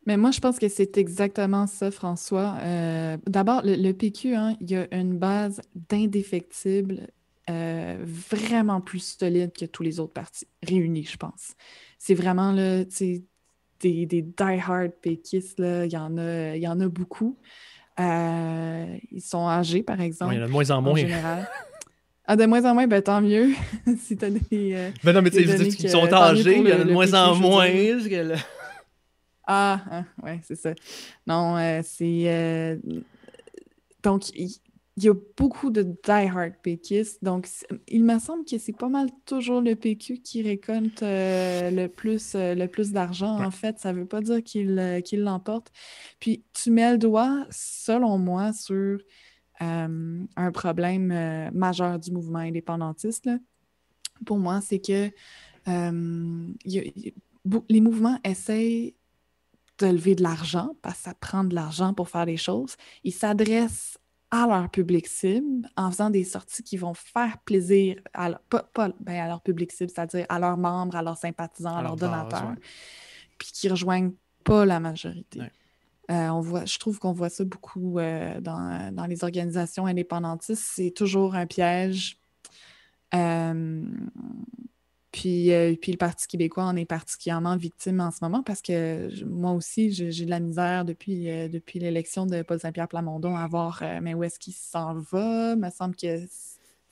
Mais moi, je pense que c'est exactement ça, François. Euh, D'abord, le, le PQ, hein, il y a une base d'indéfectible euh, vraiment plus solide que tous les autres partis réunis, je pense. C'est vraiment là, des, des die-hard péquistes, il y en a, y en a beaucoup. Euh, ils sont âgés, par exemple, Ouais, il y en a de moins en en moins. général. Ah, de moins en moins, ben tant mieux. <laughs> si t'as des... euh, Ben non, mais tu sais, les je veux dire, données ils que- sont âgés, il y en a de moins en moins. le- Ah, ah ouais, c'est ça. Non, euh, c'est. donc, il y a beaucoup de die-hard péquistes. Donc, il me semble que c'est pas mal toujours le PQ qui récolte euh, le plus, euh, le plus d'argent, Ouais. en fait. Ça veut pas dire qu'il euh, l'emporte. Puis, tu mets le doigt, selon moi, sur euh, un problème majeur du mouvement indépendantiste. là. Pour moi, c'est que il y a- il y a beau- les mouvements essayent de lever de l'argent, parce que ça prend de l'argent pour faire des choses. Ils s'adressent à leur public cible en faisant des sorties qui vont faire plaisir à, leur- pas, pas- ben, à leur public cible, c'est-à-dire à leurs membres, à leurs sympathisants, à, À leurs donateurs, puis qui rejoignent pas la majorité. Ouais. Euh, on voit, je trouve qu'on voit ça beaucoup euh, dans, dans les organisations indépendantistes. C'est toujours un piège. Euh, puis, euh, puis le Parti québécois en est particulièrement victime en ce moment parce que je- moi aussi, j'ai de la misère depuis, euh, depuis l'élection de Paul Saint-Pierre Plamondon à voir euh, mais où est-ce qu'il s'en va? Il me semble que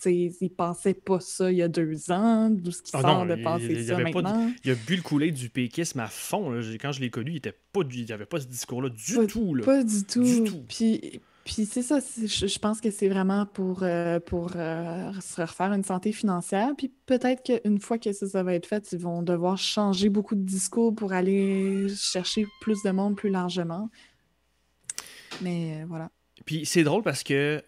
il pensait pas ça il y a deux ans, d'où ce qu'il Ah sort non, de il- penser il ça de- maintenant? Il a bu le couler du péquisme à fond. là. Quand je l'ai connu, il était pas il n'y avait pas ce discours-là du Pas- tout. Là. Pas du tout. Du tout. Puis, puis c'est ça, je, pense que c'est vraiment pour, euh, pour euh, se refaire une santé financière. Puis peut-être qu'une fois que ça, va être fait, ils vont devoir changer beaucoup de discours pour aller chercher plus de monde plus largement. Mais euh, voilà. Puis c'est drôle parce que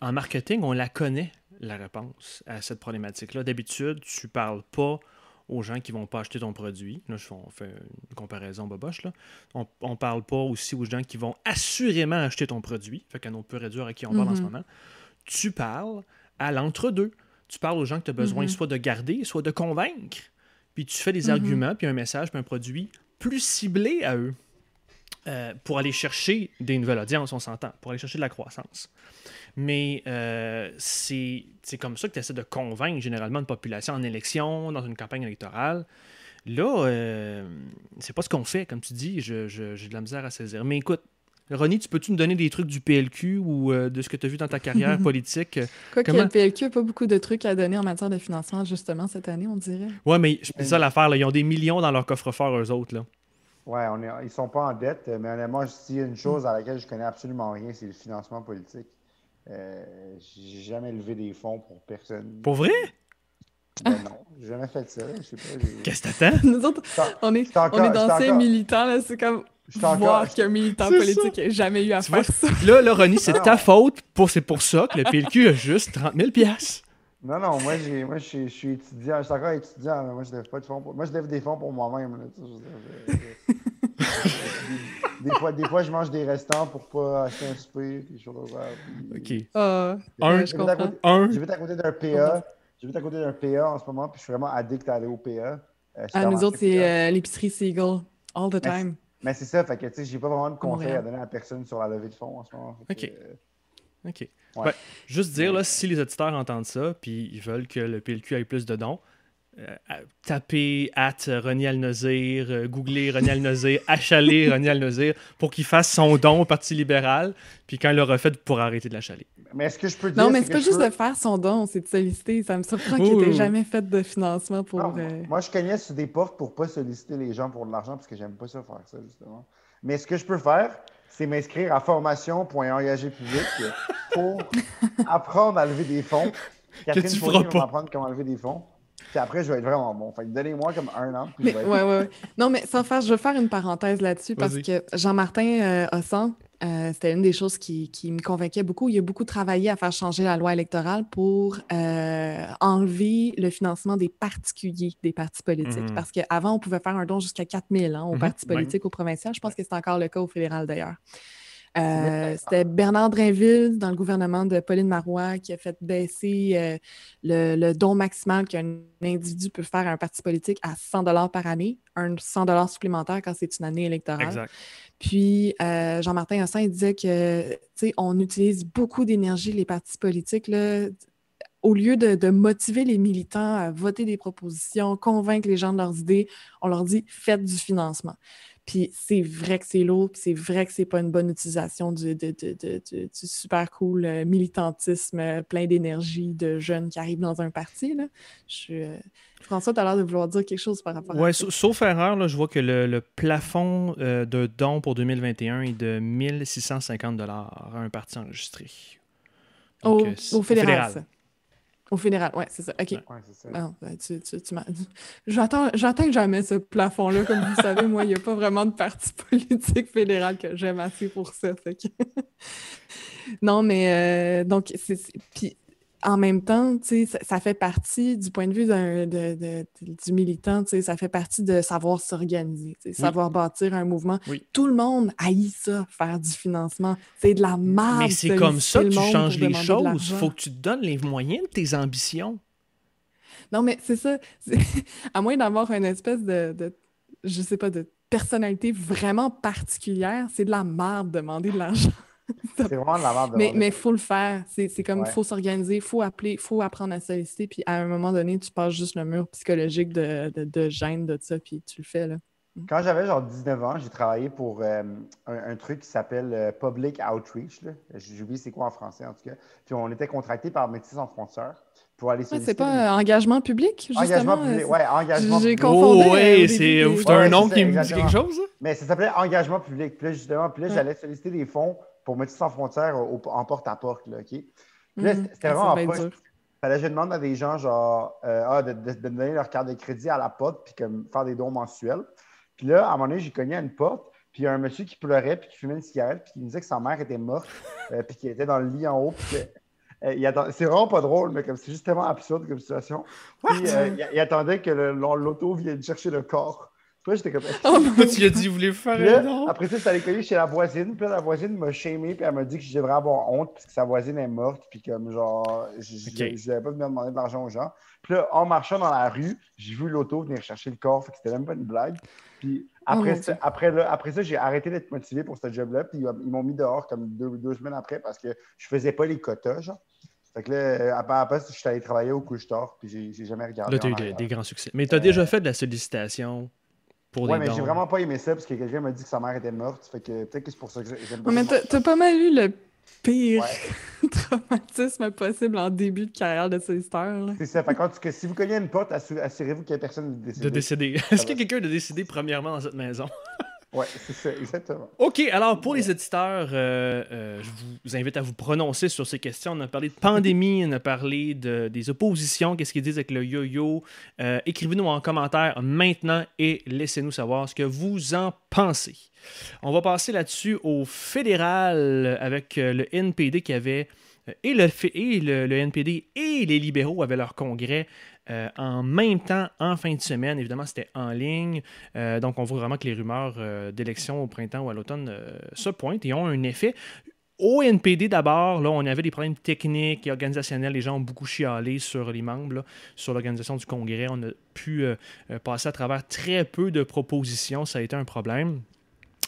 en marketing, on la connaît, la réponse à cette problématique-là. D'habitude, tu parles pas aux gens qui vont pas acheter ton produit. Là, je fais, on fait une comparaison boboche. Là. On, on parle pas aussi aux gens qui vont assurément acheter ton produit. Fait qu'on peut réduire à qui on parle en ce Mhm. moment. Tu parles à l'entre-deux. Tu parles aux gens que tu as besoin Mhm. soit de garder, soit de convaincre. Puis tu fais des Mhm. arguments, puis un message, puis un produit plus ciblé à eux. Euh, pour aller chercher des nouvelles audiences, on s'entend, pour aller chercher de la croissance. Mais euh, c'est comme ça que tu essaies de convaincre généralement une population en élection, dans une campagne électorale. Là, euh, c'est pas ce qu'on fait, comme tu dis, j'ai de la misère à saisir. Mais écoute, Ronnie, tu peux-tu nous donner des trucs du PLQ ou euh, de ce que tu as vu dans ta carrière <laughs> politique? Quoique Comment- le PLQ n'a pas beaucoup de trucs à donner en matière de financement, justement, cette année, on dirait. Ouais, mais c'est ça l'affaire, ils ont des millions dans leur coffre-fort, eux autres. Là. Ouais, on est, ils sont pas en dette, mais honnêtement, s'il y a une chose à laquelle je connais absolument rien, c'est le financement politique. Euh, j'ai jamais levé des fonds pour personne. Pour vrai? Ben non, j'ai jamais fait ça. Je sais pas. j'ai- Qu'est-ce que t'attends? Nous autres, on est, encore- on est j'étais d'anciens encore- militants, là, c'est comme voir qu'un militant C'est politique n'ait jamais eu à Tu vois? faire ça. Là, là, Ronnie, c'est Ah ta faute. Pour, c'est pour ça que le PLQ a juste 30 000 piastres. Non, non, moi, j'ai, moi je, suis, je suis étudiant, je suis encore étudiant, mais moi, je lève pas de fonds pour... Moi, je lève des fonds pour moi-même. des, fois, des fois, je mange des restants pour pas acheter un souper, puis des choses comme ça. puis- OK. Ah, Un, je comprends. côté- Un, J'habite à côté d'un PA. J'habite à côté d'un PA en ce moment, puis je suis vraiment addict à aller au PA. Euh, Ah, nous autres, c'est euh, l'épicerie Seagull, all the time. Mais c'est ça, fait que tu sais, j'ai pas vraiment de conseils à donner à personne sur la levée de fonds en ce moment. Fait Ok. euh, OK. Ouais. Ben, juste dire, là, si les auditeurs entendent ça, puis ils veulent que le PLQ ait plus de dons, euh, tapez at René Alnozir, euh, googlez René Alnozir, <laughs> achaler René Alnozir pour qu'il fasse son don au Parti libéral, puis quand il l'aura fait, vous pourrez arrêter de l'achaler. Mais est-ce que je peux dire. Non, mais c'est pas juste peux- de faire son don, c'est de solliciter. Ça me surprend qu'il n'ait jamais fait de financement pour. Non, euh, Moi, je cognais sur des portes pour pas solliciter les gens pour de l'argent parce que j'aime pas ça faire ça, justement. Mais ce que je peux faire, c'est m'inscrire à formation.engagé public pour <laughs> apprendre à lever des fonds. Catherine tu Fournier feras va pas. m'apprendre comment lever des fonds. Puis après, je vais être vraiment bon. Fait que donnez-moi comme un an. Puis Mais, je vais être- ouais, ouais, ouais. Non, mais sans faire, je veux faire une parenthèse là-dessus parce que Jean-Martin euh, Hossan, euh, c'était une des choses qui, qui me convainquait beaucoup. Il a beaucoup travaillé à faire changer la loi électorale pour euh, enlever le financement des particuliers des partis politiques. Mhm. Parce qu'avant, on pouvait faire un don jusqu'à 4 000 hein, aux Mhm, partis ouais. politiques, au provincial. Je pense que c'est encore le cas au fédéral d'ailleurs. Euh, c'était Bernard Drainville dans le gouvernement de Pauline Marois qui a fait baisser euh, le, le don maximal qu'un individu peut faire à un parti politique à 100 par année, un 100 supplémentaire quand c'est une année électorale. Exact. Puis euh, Jean-Martin Hossin il disait que tu sais, on utilise beaucoup d'énergie, les partis politiques, là, au lieu de, de, motiver les militants à voter des propositions, convaincre les gens de leurs idées, on leur dit faites du financement. Puis c'est vrai que c'est lourd, puis c'est vrai que c'est pas une bonne utilisation du, du super cool euh, militantisme euh, plein d'énergie de jeunes qui arrivent dans un parti. Là. Je, euh, François, tu as l'air de vouloir dire quelque chose par rapport ouais, à ça. Sauf erreur, là, je vois que le, le plafond de dons pour 2021 est de 1650 à un parti enregistré. Donc, au, au, fédéral. fédéral. Au fédéral, ouais, c'est ça. OK. Ouais, ça. Ah, ben, tu, tu, tu J'attends jamais ce plafond-là. Comme vous savez, moi, il n'y a pas vraiment de parti <laughs> politique fédéral que j'aime assez pour ça. Fait que... <laughs> non, mais euh, donc, c'est. Puis en même temps, ça, ça fait partie, du point de vue de, de, du militant, ça fait partie de savoir s'organiser, savoir bâtir un mouvement. Tout le monde haït ça, faire du financement. C'est de la merde. Mais c'est comme ça que tu changes les choses. Il faut que tu te donnes les moyens de tes ambitions. Non, mais c'est ça. <laughs> À moins d'avoir une espèce de, de, je sais pas, de personnalité vraiment particulière, c'est de la merde demander de l'argent. C'est vraiment de la merde. Mais il faut le faire. C'est comme il faut s'organiser, il faut appeler, il faut apprendre à solliciter. Puis à un moment donné, tu passes juste le mur psychologique de, de, de gêne de ça, puis tu le fais. Là. Mm. Quand j'avais genre 19 ans, j'ai travaillé pour euh, un, truc qui s'appelle euh, Public Outreach. J'ai oublié c'est quoi en français en tout cas. Puis on était contracté par Métis sans frontières pour aller C'est pas engagement public, justement? Engagement public, euh, oui, engagement J'ai confondu. Oh, ouais, c'est un nom qui me dit quelque chose? Mais ça s'appelait engagement public. Puis là, justement, puis là, j'allais solliciter des fonds pour Métis sans frontières en porte-à-porte? Puis là, mm-hmm. c'était vraiment pas... Fallait que je demande à des gens, genre, ah, de, de, de, donner leur carte de crédit à la pote, puis comme faire des dons mensuels. Puis là, à un moment donné, j'ai cogné à une porte, puis il y a un monsieur qui pleurait, puis qui fumait une cigarette, puis qui me disait que sa mère était morte, <laughs> euh, puis qu'il était dans le lit en haut, puis euh, c'est vraiment pas drôle, mais comme c'est juste tellement absurde comme situation. Puis euh, il, attendait que l'auto vienne chercher le corps. Puis j'étais comme. <laughs> Oh, tu lui as dit, vous voulez faire là, Après ça, ça allé cogner chez la voisine. Puis la voisine m'a shamé, puis elle m'a dit que je devrais avoir honte, parce que sa voisine est morte, puis comme genre, je n'avais pas venir demander de l'argent aux gens. Puis là, en marchant dans la rue, j'ai vu l'auto venir chercher le corps, fait que c'était même pas une blague. Puis oh, après, ça, après, après ça, j'ai arrêté d'être motivé pour ce job-là. Puis ils m'ont mis dehors comme deux, deux, semaines après parce que je faisais pas les quotas, genre. Fait que là, après, je suis allé travailler au couche-tard, puis j'ai jamais regardé. Là, tu as eu des, grands succès. Mais tu as déjà fait de la sollicitation? Pour ouais, des mais j'ai vraiment pas aimé ça parce que quelqu'un m'a dit que sa mère était morte. Fait que peut-être que c'est pour ça que j'aime pas. Mais t'as pas mal eu le pire <laughs> traumatisme possible en début de carrière de solliciteur. C'est ça. Fait que si vous cognez une porte, assurez-vous qu'il n'y a personne de décédé. De décéder. Est-ce qu'il y a quelqu'un de décédé premièrement dans cette maison? Oui, c'est ça, exactement. OK, alors pour les éditeurs, euh, euh, je vous invite à vous prononcer sur ces questions. On a parlé de pandémie, on a parlé de, des oppositions, qu'est-ce qu'ils disent avec le yo-yo. Euh, écrivez-nous en commentaire maintenant et laissez-nous savoir ce que vous en pensez. On va passer là-dessus au fédéral avec le NPD qui avait et, le, et le, NPD et les libéraux avaient leur congrès euh, en même temps en fin de semaine. Évidemment, c'était en ligne. Euh, donc, on voit vraiment que les rumeurs euh, d'élections au printemps ou à l'automne se pointent et ont un effet. Au NPD d'abord, là, on avait des problèmes techniques et organisationnels. Les gens ont beaucoup chialé sur les membres, sur l'organisation du congrès. On a pu passer à travers très peu de propositions. Ça a été un problème.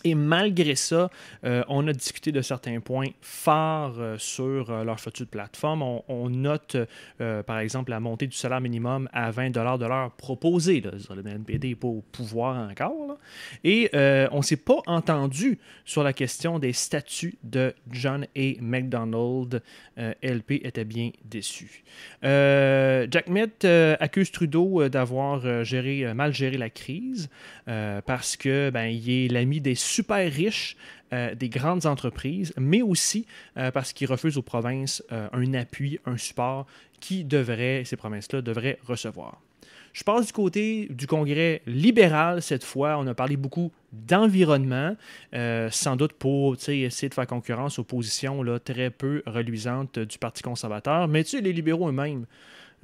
Et malgré ça, euh, on a discuté de certains points forts euh, sur euh, leur future plateforme. On, note, par exemple, la montée du salaire minimum à 20 de l'heure proposé. Le NPD n'est pas au pouvoir encore. Et on ne s'est pas entendu sur la question des statuts de John A. McDonald. LP était bien déçu. Jack Mitt accuse Trudeau d'avoir géré, mal géré la crise parce que ben, il est l'ami des super riches euh, des grandes entreprises, mais aussi euh, parce qu'ils refusent aux provinces euh, un appui, un support qui devrait, ces provinces-là devraient recevoir. Je passe du côté du Congrès libéral cette fois. On a parlé beaucoup d'environnement, sans doute pour essayer de faire concurrence aux positions là, très peu reluisantes du Parti conservateur. Mais les libéraux eux-mêmes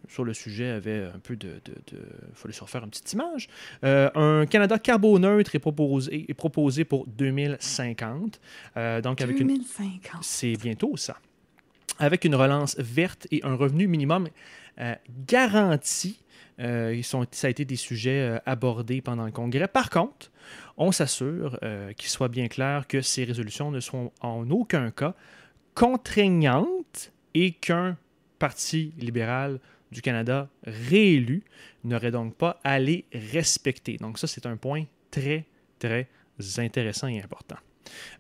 sur le sujet avait un peu de. Il fallait se refaire une petite image. Euh, un Canada carboneutre est proposé, est proposé pour 2050. Euh, donc avec 2050. C'est bientôt ça. Avec une relance verte et un revenu minimum euh, garanti. ils sont, ça a été des sujets abordés pendant le congrès. Par contre, on s'assure qu'il soit bien clair que ces résolutions ne sont en aucun cas contraignantes et qu'un Parti libéral du Canada réélu n'aurait donc pas à les respecter. Donc ça, c'est un point très, très intéressant et important.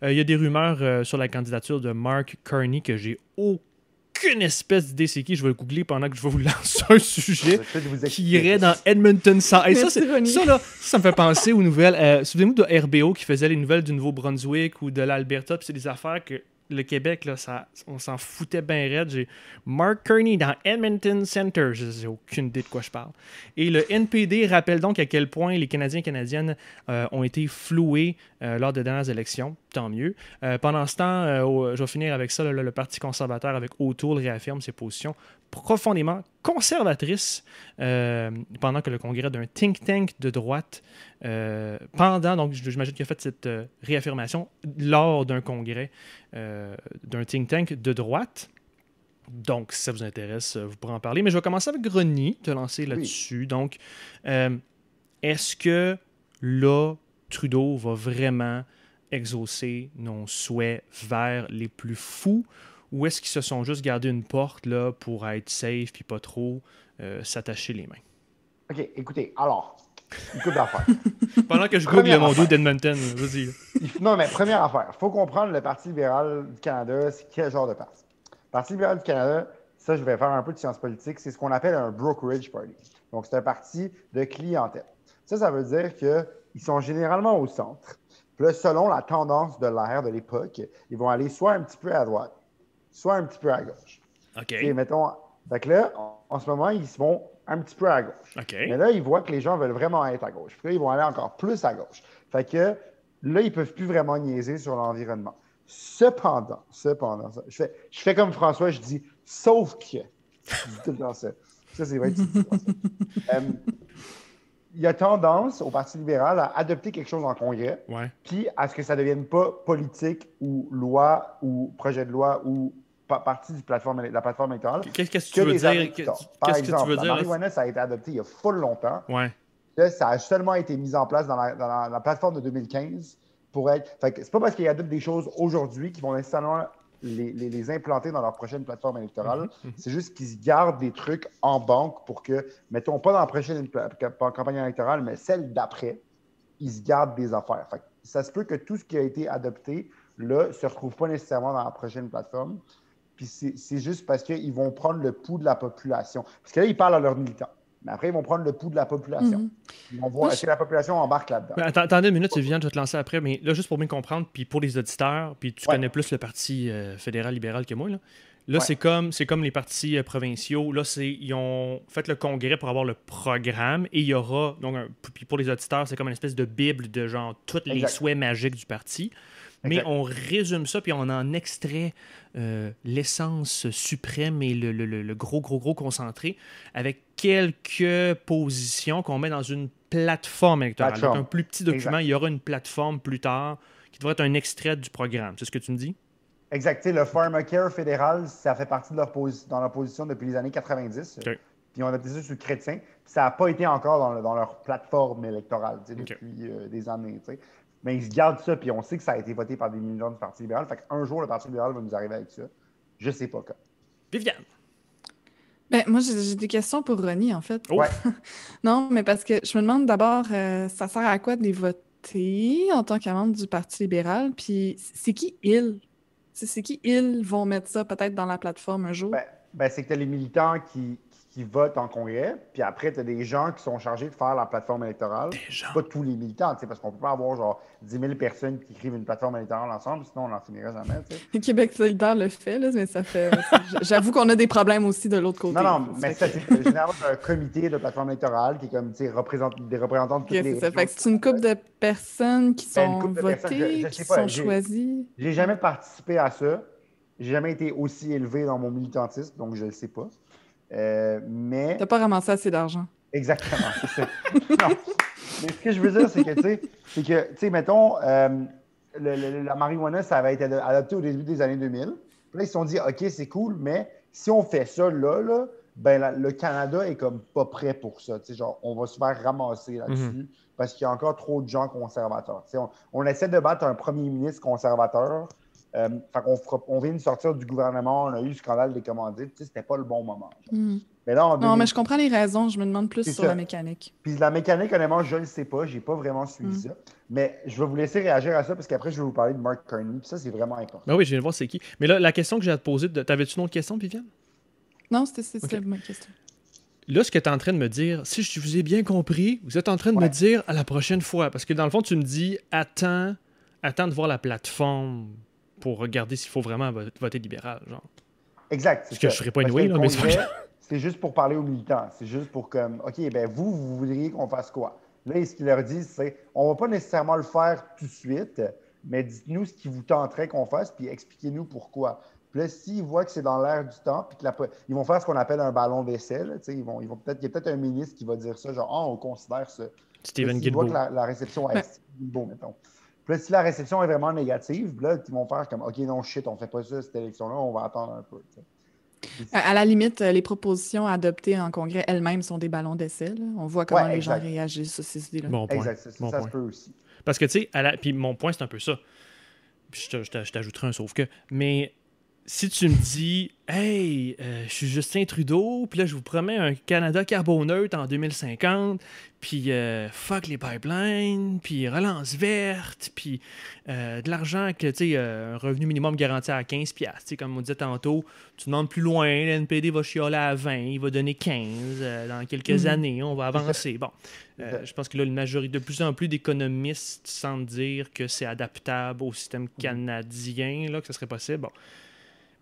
Euh, il y a des rumeurs euh, sur la candidature de Mark Carney que j'ai aucune espèce d'idée c'est qui. Je vais le googler pendant que je vais vous <laughs> lancer un sujet qui irait dans Edmonton ça, ça, ça, là, ça me fait penser aux nouvelles. Euh, souvenez-vous de RBO qui faisait les nouvelles du Nouveau-Brunswick ou de l'Alberta. C'est des affaires que le Québec, là, ça, on s'en foutait bien raide. J'ai Mark Kearney dans Edmonton Center. Je n'ai aucune idée de quoi je parle. Et le NPD rappelle donc à quel point les Canadiens et Canadiennes euh, ont été floués euh, lors des dernières élections. Tant mieux. Euh, pendant ce temps, je vais finir avec ça. le Parti conservateur, avec O'Toole, réaffirme ses positions profondément conservatrices pendant que le congrès d'un think tank de droite, pendant, donc j'imagine qu'il a fait cette réaffirmation lors d'un congrès d'un think tank de droite. Donc, si ça vous intéresse, vous pourrez en parler. Mais je vais commencer avec Grenier, te lancer là-dessus. Donc, est-ce que là, Trudeau va vraiment exaucer nos souhaits vers les plus fous ou est-ce qu'ils se sont juste gardés une porte là, pour être safe puis pas trop euh, s'attacher les mains? OK, écoutez, alors, une couple d'affaires. <laughs> Pendant que je google mon dos d'Edmonton, vas-y. Non, mais première affaire, il faut comprendre le Parti libéral du Canada, c'est quel genre de parti? Le Parti libéral du Canada, ça, je vais faire un peu de science politique, c'est ce qu'on appelle un brokerage party. Donc, c'est un parti de clientèle. Ça, ça veut dire que ils sont généralement au centre. Puis là, selon la tendance de l'ère de l'époque, ils vont aller soit un petit peu à droite, soit un petit peu à gauche. OK. Et mettons, donc là, en, ce moment, ils se vont un petit peu à gauche. OK. Mais là, ils voient que les gens veulent vraiment être à gauche. Puis là, ils vont aller encore plus à gauche. Fait que là, ils ne peuvent plus vraiment niaiser sur l'environnement. Cependant, cependant, je fais, je fais comme François, je dis sauf que. <laughs> Je dis tout dans ça. Ça, c'est vrai que euh, il y a tendance au Parti libéral à adopter quelque chose en congrès, puis à ce que ça ne devienne pas politique ou loi ou projet de loi ou partie de plateforme, la plateforme électorale. Qu'est-ce que tu veux dire? Par exemple, que tu veux dire, la marijuana, ça a été adopté il y a full longtemps. Ouais. ça a seulement été mis en place dans la, plateforme de 2015 pour être. c'est pas parce qu'ils adoptent des choses aujourd'hui qu'ils vont nécessairement les, implanter dans leur prochaine plateforme électorale. Mhm, mhm. C'est juste qu'ils gardent des trucs en banque pour que, mettons, pas dans la prochaine campagne électorale, mais celle d'après, ils se gardent des affaires. ça se peut que tout ce qui a été adopté, là, ne se retrouve pas nécessairement dans la prochaine plateforme. Puis c'est juste parce qu'ils vont prendre le pouls de la population. Parce que là, ils parlent à leurs militants. Mais après, ils vont prendre le pouls de la population. Mhm. Ils vont voir si la population embarque là-dedans. attendez une minute, Viviane, je vais te lancer après. Mais là, juste pour bien comprendre, puis pour les auditeurs, puis tu connais plus le Parti euh, fédéral libéral que moi, là. Là, c'est comme, comme les partis euh, provinciaux. Là, ils ont fait le congrès pour avoir le programme et il y aura. Donc, puis pour les auditeurs, c'est comme une espèce de bible de genre tous les souhaits magiques du parti. Mais on résume ça, puis on en extrait euh, l'essence suprême et le, gros, gros, gros concentré avec quelques positions qu'on met dans une plateforme électorale. Donc, un plus petit document, il y aura une plateforme plus tard qui devrait être un extrait du programme. C'est ce que tu me dis? Exact. Le pharmacare fédéral, ça fait partie de leur dans leur position depuis les années 90. Puis on a ça sur chrétien. ça n'a pas été encore dans, leur plateforme électorale depuis euh, des années mais ils se gardent ça, puis on sait que ça a été voté par des millions du Parti libéral. Fait qu'un jour, le Parti libéral va nous arriver avec ça. Je sais pas quand. Viviane. Ben, moi, j'ai des questions pour Ronnie, en fait. Oh. Ouais. <laughs> non, mais parce que je me demande d'abord, euh, ça sert à quoi de les voter en tant que membre du Parti libéral? Puis c'est qui ils? C'est qui ils vont mettre ça peut-être dans la plateforme un jour? Ben, ben c'est que tu as les militants qui, qui votent en congrès, puis après, tu as des gens qui sont chargés de faire la plateforme électorale. Pas tous les militants, parce qu'on peut pas avoir genre 10 000 personnes qui écrivent une plateforme électorale ensemble, sinon on n'en finirait jamais. Le <laughs> Québec solidaire le fait, là, mais ça fait. J'avoue qu'on a des problèmes aussi de l'autre côté. Non, non, mais c'est généralement un comité de plateforme électorale qui est comme représente, des représentants de toutes les. Ça. Fait que c'est une couple de personnes qui ben, sont votées, qui sont choisies. J'ai jamais participé à ça. J'ai jamais été aussi élevé dans mon militantisme, donc je ne le sais pas. Euh, mais. T'as pas ramassé assez d'argent. Exactement, c'est ça. <laughs> non. Mais ce que je veux dire, c'est que, tu sais, c'est que, tu sais, mettons, euh, la marijuana, ça avait été adopté au début des années 2000. Puis là, ils se sont dit, OK, c'est cool, mais si on fait ça là, là, ben le Canada est comme pas prêt pour ça. Tu sais, genre, on va se faire ramasser là-dessus mhm. parce qu'il y a encore trop de gens conservateurs. Tu sais, on, essaie de battre un premier ministre conservateur Euh, fait qu'on fera- on vient de sortir du gouvernement, on a eu le scandale des commandites, tu sais, c'était pas le bon moment. Hmm. Mais là, en Non, 2000 mais je comprends les raisons. Je me demande plus sur ça. la mécanique. Puis la mécanique, honnêtement, je ne le sais pas, j'ai pas vraiment suivi Mm. ça. Mais je vais vous laisser réagir à ça parce qu'après, je vais vous parler de Mark Carney. Puis ça, c'est vraiment important. Ben oui, je viens de voir c'est qui. Mais là, la question que j'ai à te poser, t'avais-tu une autre question, Viviane? Non, c'était ma question. Là, ce que tu es en train de me dire, si je vous ai bien compris, vous êtes en train de me dire à la prochaine fois. Parce que dans le fond, tu me dis, attends, attends de voir la plateforme pour regarder s'il faut vraiment vo- voter libéral. Genre. Exact. c'est Ce que je ferai pas Parce anyway, que là, mais c'est pas congrès, C'est juste pour parler aux militants. C'est juste pour comme, OK, ben vous, vous voudriez qu'on fasse quoi? Là, ce qu'ils leur disent, c'est, on va pas nécessairement le faire tout de suite, mais dites-nous ce qui vous tenterait qu'on fasse, puis expliquez-nous pourquoi. Puis là, s'ils voient que c'est dans l'air du temps, puis que la- ils vont faire ce qu'on appelle un ballon d'essai, là, tu sais, ils vont, ils vont peut-être, il y a peut-être un ministre qui va dire ça, genre, ah, on considère ça. Steven voient Guilbeault. que la, la réception est Ben- Guilbeault, mettons. Puis là, si la réception est vraiment négative, là, ils vont faire comme OK, non, shit, on fait pas ça cette élection-là, on va attendre un peu. Puis À, à la limite, euh, les propositions adoptées en congrès elles-mêmes sont des ballons d'essai. là. On voit comment Ouais, les gens réagissent à ces idées-là. Bon point. Exact, ça, Bon ça point. se peut aussi. Parce que, tu sais, à la- puis mon point, c'est un peu ça. Puis je je je t'ajouterai un sauf que. Mais si tu me dis, hey, euh, je suis Justin Trudeau, puis là, je vous promets un Canada carboneutre en 2050, puis euh, fuck les pipelines, puis relance verte, puis euh, de l'argent, que, tu sais, un revenu minimum garanti à 15$, piastres. tu sais, comme on disait tantôt, tu demandes plus loin, le NPD va chialer à 20, il va donner 15, euh, dans quelques Mhm. années, on va avancer. Bon. Ça. je pense que là, une majorité, de plus en plus d'économistes semblent dire que c'est adaptable au système canadien, là, que ce serait possible. Bon.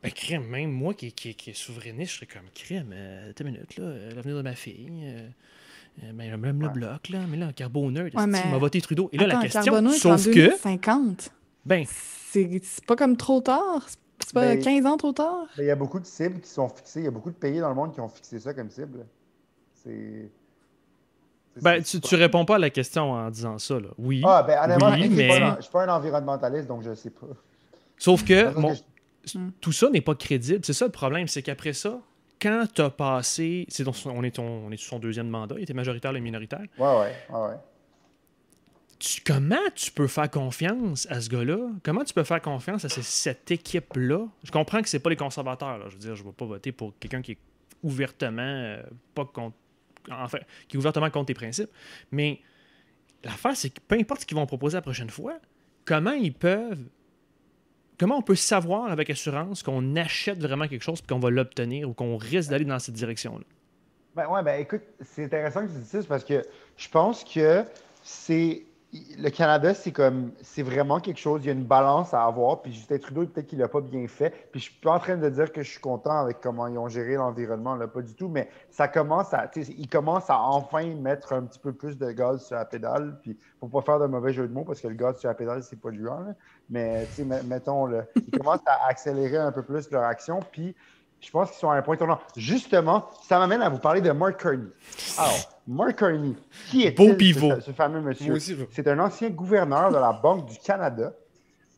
Ben, crème, même moi qui, qui, qui est souverainiste, je serais comme crème. Euh, attends une minute, là, euh, l'avenir de ma fille. Euh, euh, ben, même le bloc, là, mais là, carboneux, Ouais, mais- il m'a voté Trudeau? Et là, la question, Carboneux est en sauf que, 2050. ben, C'est c'est pas comme trop tard. C'est- pas Ben, 15 ans trop tard? Mais il y a beaucoup de cibles qui sont fixées. Il y a beaucoup de pays dans le monde qui ont fixé ça comme cible. C'est. c'est- ben tu, tu réponds pas à la question en disant ça, là. Oui, Ah, ben honnêtement, Oui, je suis pas mais- un- je suis pas un environnementaliste, donc je sais pas. sauf que, je- tout ça n'est pas crédible. C'est ça le problème, c'est qu'après ça, quand tu as passé, c'est dans son- on, est ton- on est sur son deuxième mandat, il était majoritaire et minoritaire, Ouais, ouais, ouais, ouais. tu- comment tu peux faire confiance à ce gars-là? Comment tu peux faire confiance à ce- cette équipe-là? Je comprends que c'est pas les conservateurs. là. Je veux dire, je ne vais pas voter pour quelqu'un qui est ouvertement euh, pas contre. Enfin, qui est ouvertement contre tes principes. Mais l'affaire, c'est que peu importe ce qu'ils vont proposer la prochaine fois, comment ils peuvent. Comment on peut savoir avec assurance qu'on achète vraiment quelque chose et qu'on va l'obtenir ou qu'on risque d'aller dans cette direction-là? Ben ouais, ben écoute, c'est intéressant que tu dises ça parce que je pense que c'est le Canada, c'est comme c'est vraiment quelque chose, il y a une balance à avoir, puis Justin Trudeau, peut-être qu'il l'a pas bien fait. Puis je suis pas en train de dire que je suis content avec comment ils ont géré l'environnement, là, pas du tout, mais ça commence à ils commencent à enfin mettre un petit peu plus de gaz sur la pédale, puis faut pas faire de mauvais jeu de mots parce que le gaz sur la pédale, c'est polluant, là. Mais mettons là, ils commencent à accélérer un peu plus leur action, puis je pense qu'ils sont à un point tournant. Justement, ça m'amène à vous parler de Mark Carney. Alors, Mark Carney, qui est Beau pivot. ce, ce fameux monsieur? C'est un ancien gouverneur de la Banque du Canada,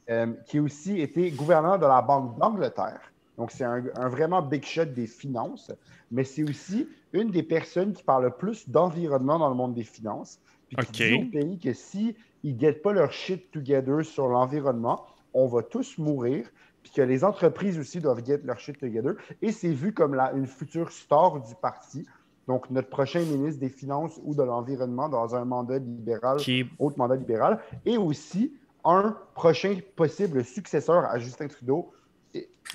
euh, qui a aussi été gouverneur de la Banque d'Angleterre. Donc, c'est un, un vraiment big shot des finances, mais c'est aussi une des personnes qui parle le plus d'environnement dans le monde des finances. Puis qui OK. dit au pays que si ils ne get pas leur shit together sur l'environnement, on va tous mourir. Puis que les entreprises aussi doivent get leur shit together. Et c'est vu comme la, une future star du parti. Donc, notre prochain ministre des Finances ou de l'Environnement dans un mandat libéral Qui autre mandat libéral, et aussi un prochain possible successeur à Justin Trudeau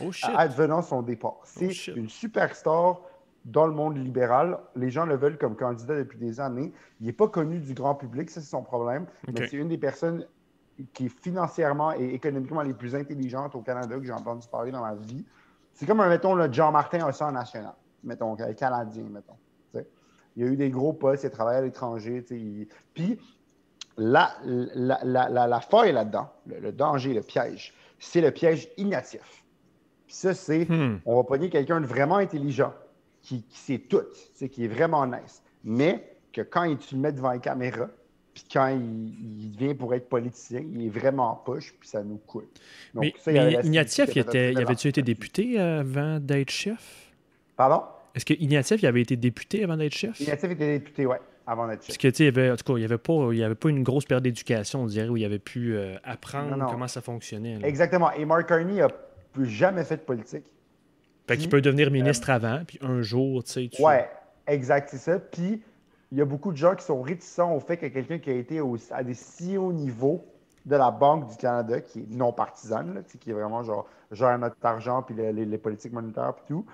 Oh shit. advenant son départ. C'est Oh, une superstar dans le monde libéral. Les gens le veulent comme candidat depuis des années. Il n'est pas connu du grand public, ça c'est son problème, mais c'est une des personnes qui est financièrement et économiquement les plus intelligentes au Canada que j'ai entendu parler dans ma vie. C'est comme, mettons, le Jean Martin au sang national, mettons, canadien, mettons. Il y a eu des gros postes, il a travaillé à l'étranger. il- Puis, la, la, la, la, la faille là-dedans, le, le danger, le piège, c'est le piège Ignatieff. Puis ça, c'est, Hmm. on va pogner quelqu'un de vraiment intelligent, qui, qui sait tout, qui est vraiment nice, mais que quand il, tu le mets devant les caméras, puis quand il, il vient pour être politicien, il est vraiment en poche, puis ça nous coûte. Donc, Mais, ça, Ignatieff, il, était, il avait-tu été député avant d'être chef? Pardon? Est-ce que Ignatieff il avait été député avant d'être chef? Ignatieff était député, ouais. avant d'être Parce chef. que, tu sais, en tout cas, il n'y avait, pas- il y avait pas une grosse période d'éducation, on dirait, où il avait pu euh, apprendre Non, non. comment ça fonctionnait. là. Exactement. Et Mark Carney a plus jamais fait de politique. Fait qu'il peut devenir ministre avant, puis un jour, tu sais, tu... Ouais, exact, c'est ça. Puis, il y a beaucoup de gens qui sont réticents au fait que quelqu'un qui a été au- à des si hauts niveaux de la Banque du Canada, qui est non partisane, là, qui est vraiment genre, gère notre argent, puis les, les- les politiques monétaires, puis tout,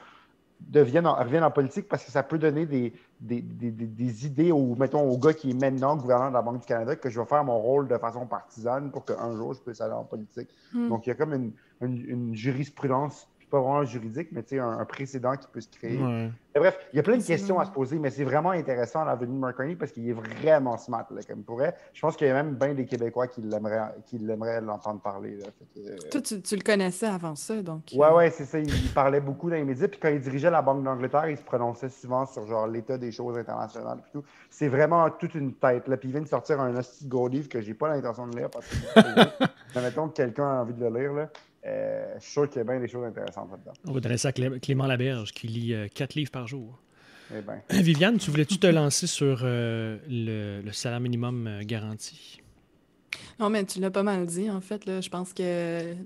deviennent en, reviennent en politique parce que ça peut donner des, des, des- des- des idées au, mettons, au gars qui est maintenant gouverneur de la Banque du Canada que je vais faire mon rôle de façon partisane pour qu'un jour je puisse aller en politique. Hmm. Donc, il y a comme une, une- une jurisprudence, pas vraiment juridique, mais tu sais, un, un précédent qui peut se créer. Ouais. Bref, il y a plein de questions vrai. à se poser, mais c'est vraiment intéressant la venue de Mark Carney parce qu'il est vraiment smart. Là, comme pour vrai. Je pense qu'il y a même bien des Québécois qui l'aimeraient qui l'aimeraient l'entendre parler. Là. Que, euh, Toi, tu, tu le connaissais avant ça, donc. Ouais, euh, ouais, c'est ça. Il, il parlait beaucoup dans les médias. Puis quand il dirigeait la Banque d'Angleterre, il se prononçait souvent sur genre l'état des choses internationales. Puis tout. C'est vraiment toute une tête. Là. Puis il vient de sortir un hostie de gros livre que j'ai pas l'intention de lire parce que <laughs> mettons que quelqu'un a envie de le lire. Là. Euh, je suis sûr qu'il y a bien des choses intéressantes là-dedans. On va donner ça à Clé- Clément Laberge, qui lit euh, quatre livres par jour. Eh ben. Viviane, tu voulais-tu te lancer sur euh, le, le salaire minimum euh, garanti? Non, mais tu l'as pas mal dit, en fait. Là. Je pense que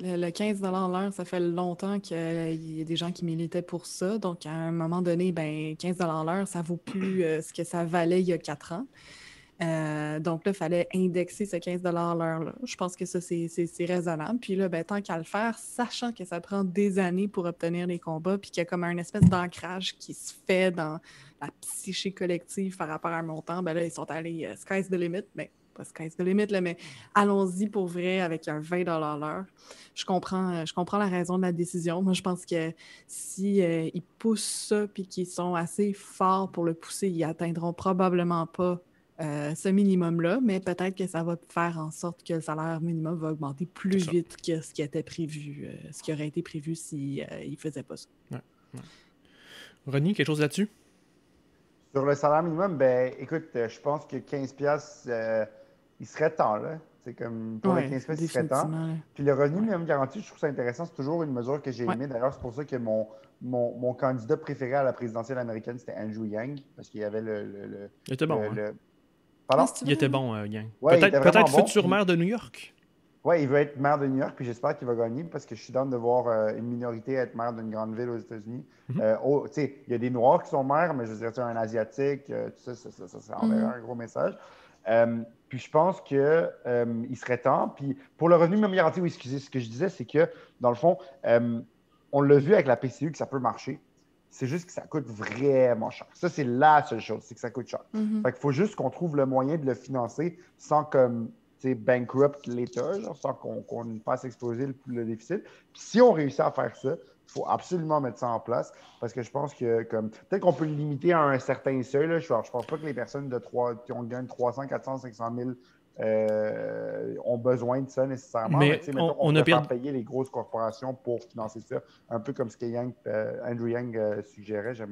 le, le 15 l'heure, ça fait longtemps qu'il y a des gens qui militaient pour ça. Donc, à un moment donné, ben, 15 l'heure, ça vaut plus euh, ce que ça valait il y a quatre ans. Euh, donc là, il fallait indexer ce 15 l'heure-là. Je pense que ça, c'est raisonnable. Puis là, ben, tant qu'à le faire, sachant que ça prend des années pour obtenir les combats, puis qu'il y a comme un espèce d'ancrage qui se fait dans la psyché collective par rapport à un montant, ben là, ils sont allés euh, sky's the limit. Ben, pas sky's the limit, là, mais allons-y pour vrai avec un 20 l'heure. Je comprends, euh, je comprends la raison de la décision. Moi, je pense que si euh, ils poussent ça puis qu'ils sont assez forts pour le pousser, ils atteindront probablement pas euh, ce minimum-là, mais peut-être que ça va faire en sorte que le salaire minimum va augmenter plus vite que ce qui était prévu, euh, ce qui aurait été prévu s'ils ne faisaient pas ça. Ronnie, quelque chose là-dessus? Sur le salaire minimum, ben écoute, euh, je pense que 15 pièces il serait temps là. C'est comme pour Ouais, les 15 pièces, il serait temps. Puis le revenu minimum garanti, je trouve ça intéressant. C'est toujours une mesure que j'ai Ouais. aimée. D'ailleurs, c'est pour ça que mon, mon, mon candidat préféré à la présidentielle américaine, c'était Andrew Yang, parce qu'il y avait le. le, le- Il était bon. le- hein? le- Pardon? Ah, Il était bon, euh. Ouais, il peut-être peut-être bon, futur puis- maire de New York. Ouais, il veut être maire de New York, puis j'espère qu'il va gagner parce que je suis down de voir euh, une minorité être maire d'une grande ville aux États-Unis. Mhm. Euh, oh, tu sais, il y a des Noirs qui sont maires, mais je veux dire, un Asiatique, euh, tout ça, ça, ça, ça, ça enverrait Mhm. un gros message. Euh, puis je pense que euh, il serait temps. Puis pour le revenu garanti, oui, excusez, ce que je disais, c'est que dans le fond, euh, on l'a vu avec la PCU que ça peut marcher. C'est juste que ça coûte vraiment cher. Ça, c'est la seule chose, c'est que ça coûte cher. Mhm. Fait qu'il faut juste qu'on trouve le moyen de le financer sans comme bankrupt l'État, genre, sans qu'on qu'on fasse exploser le, le déficit. Puis si on réussit à faire ça, il faut absolument mettre ça en place parce que je pense que comme peut-être qu'on peut le limiter à un certain seuil. Là. Je, ne pense pas que les personnes de 3, qui ont gagné 300, 400, 500 000 euh, ont besoin de ça nécessairement. Mais on- mettons, on a préfère perdu- payer les grosses corporations pour financer ça, un peu comme ce que Yang, euh, Andrew Yang euh, suggérait. Je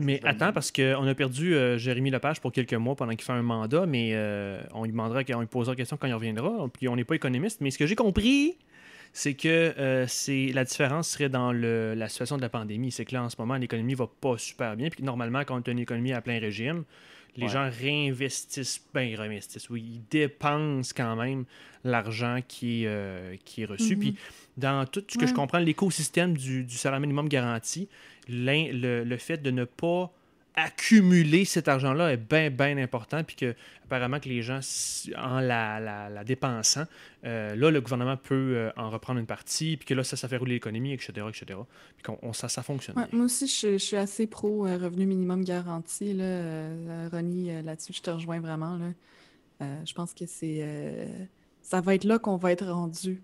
Mais attends, parce qu'on a perdu Jérémy Lepage pour quelques mois pendant qu'il fait un mandat, mais on lui demandera, on lui posera la question quand il reviendra. Puis on n'est pas économiste, mais ce que j'ai compris, c'est que euh, c'est la différence serait dans le- la situation de la pandémie. C'est que là, en ce moment, l'économie va pas super bien. Puis normalement, quand tu as une économie à plein régime, les Ouais. gens réinvestissent, ben ils réinvestissent, oui, ils dépensent quand même l'argent qui est, euh, qui est reçu. Mhm. Puis dans tout ce que je comprends, l'écosystème du, du salaire minimum garanti, le fait de ne pas accumuler cet argent-là est bien, bien important, puis que apparemment que les gens, en la, la- la dépensant, euh, là, le gouvernement peut euh, en reprendre une partie, puis que là, ça, ça fait rouler l'économie, etc., etc., puis qu'on on- ça, ça fonctionne. Ouais, moi aussi, je, je suis assez pro euh, revenu minimum garanti. Là, Ronnie, là-dessus, je te rejoins vraiment. Là. Je pense que c'est ça va être là qu'on va être rendu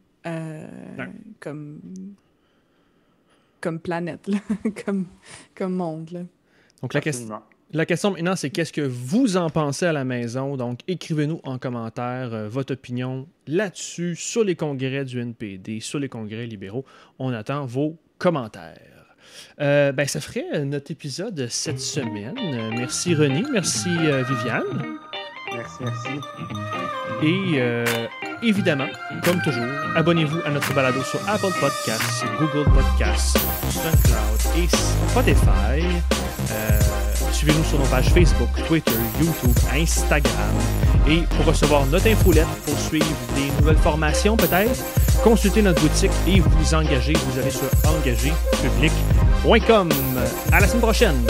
comme, comme planète, là, <laughs> comme, comme monde. Là. Donc, la, question Absolument. la question maintenant, c'est qu'est-ce que vous en pensez à la maison? Donc, écrivez-nous en commentaire euh, votre opinion là-dessus, sur les congrès du NPD, sur les congrès libéraux. On attend vos commentaires. Euh, ben, ça ferait notre épisode cette semaine. Merci René, merci euh, Viviane. Merci, merci. Et euh, évidemment, comme toujours, abonnez-vous à notre balado sur Apple Podcasts, Google Podcasts, SoundCloud et Spotify. Euh, Suivez-nous sur nos pages Facebook, Twitter, YouTube, Instagram. Et pour recevoir notre infolette, pour suivre des nouvelles formations peut-être, consultez notre boutique et vous engagez. Vous allez sur engagerpublic.com. À la semaine prochaine!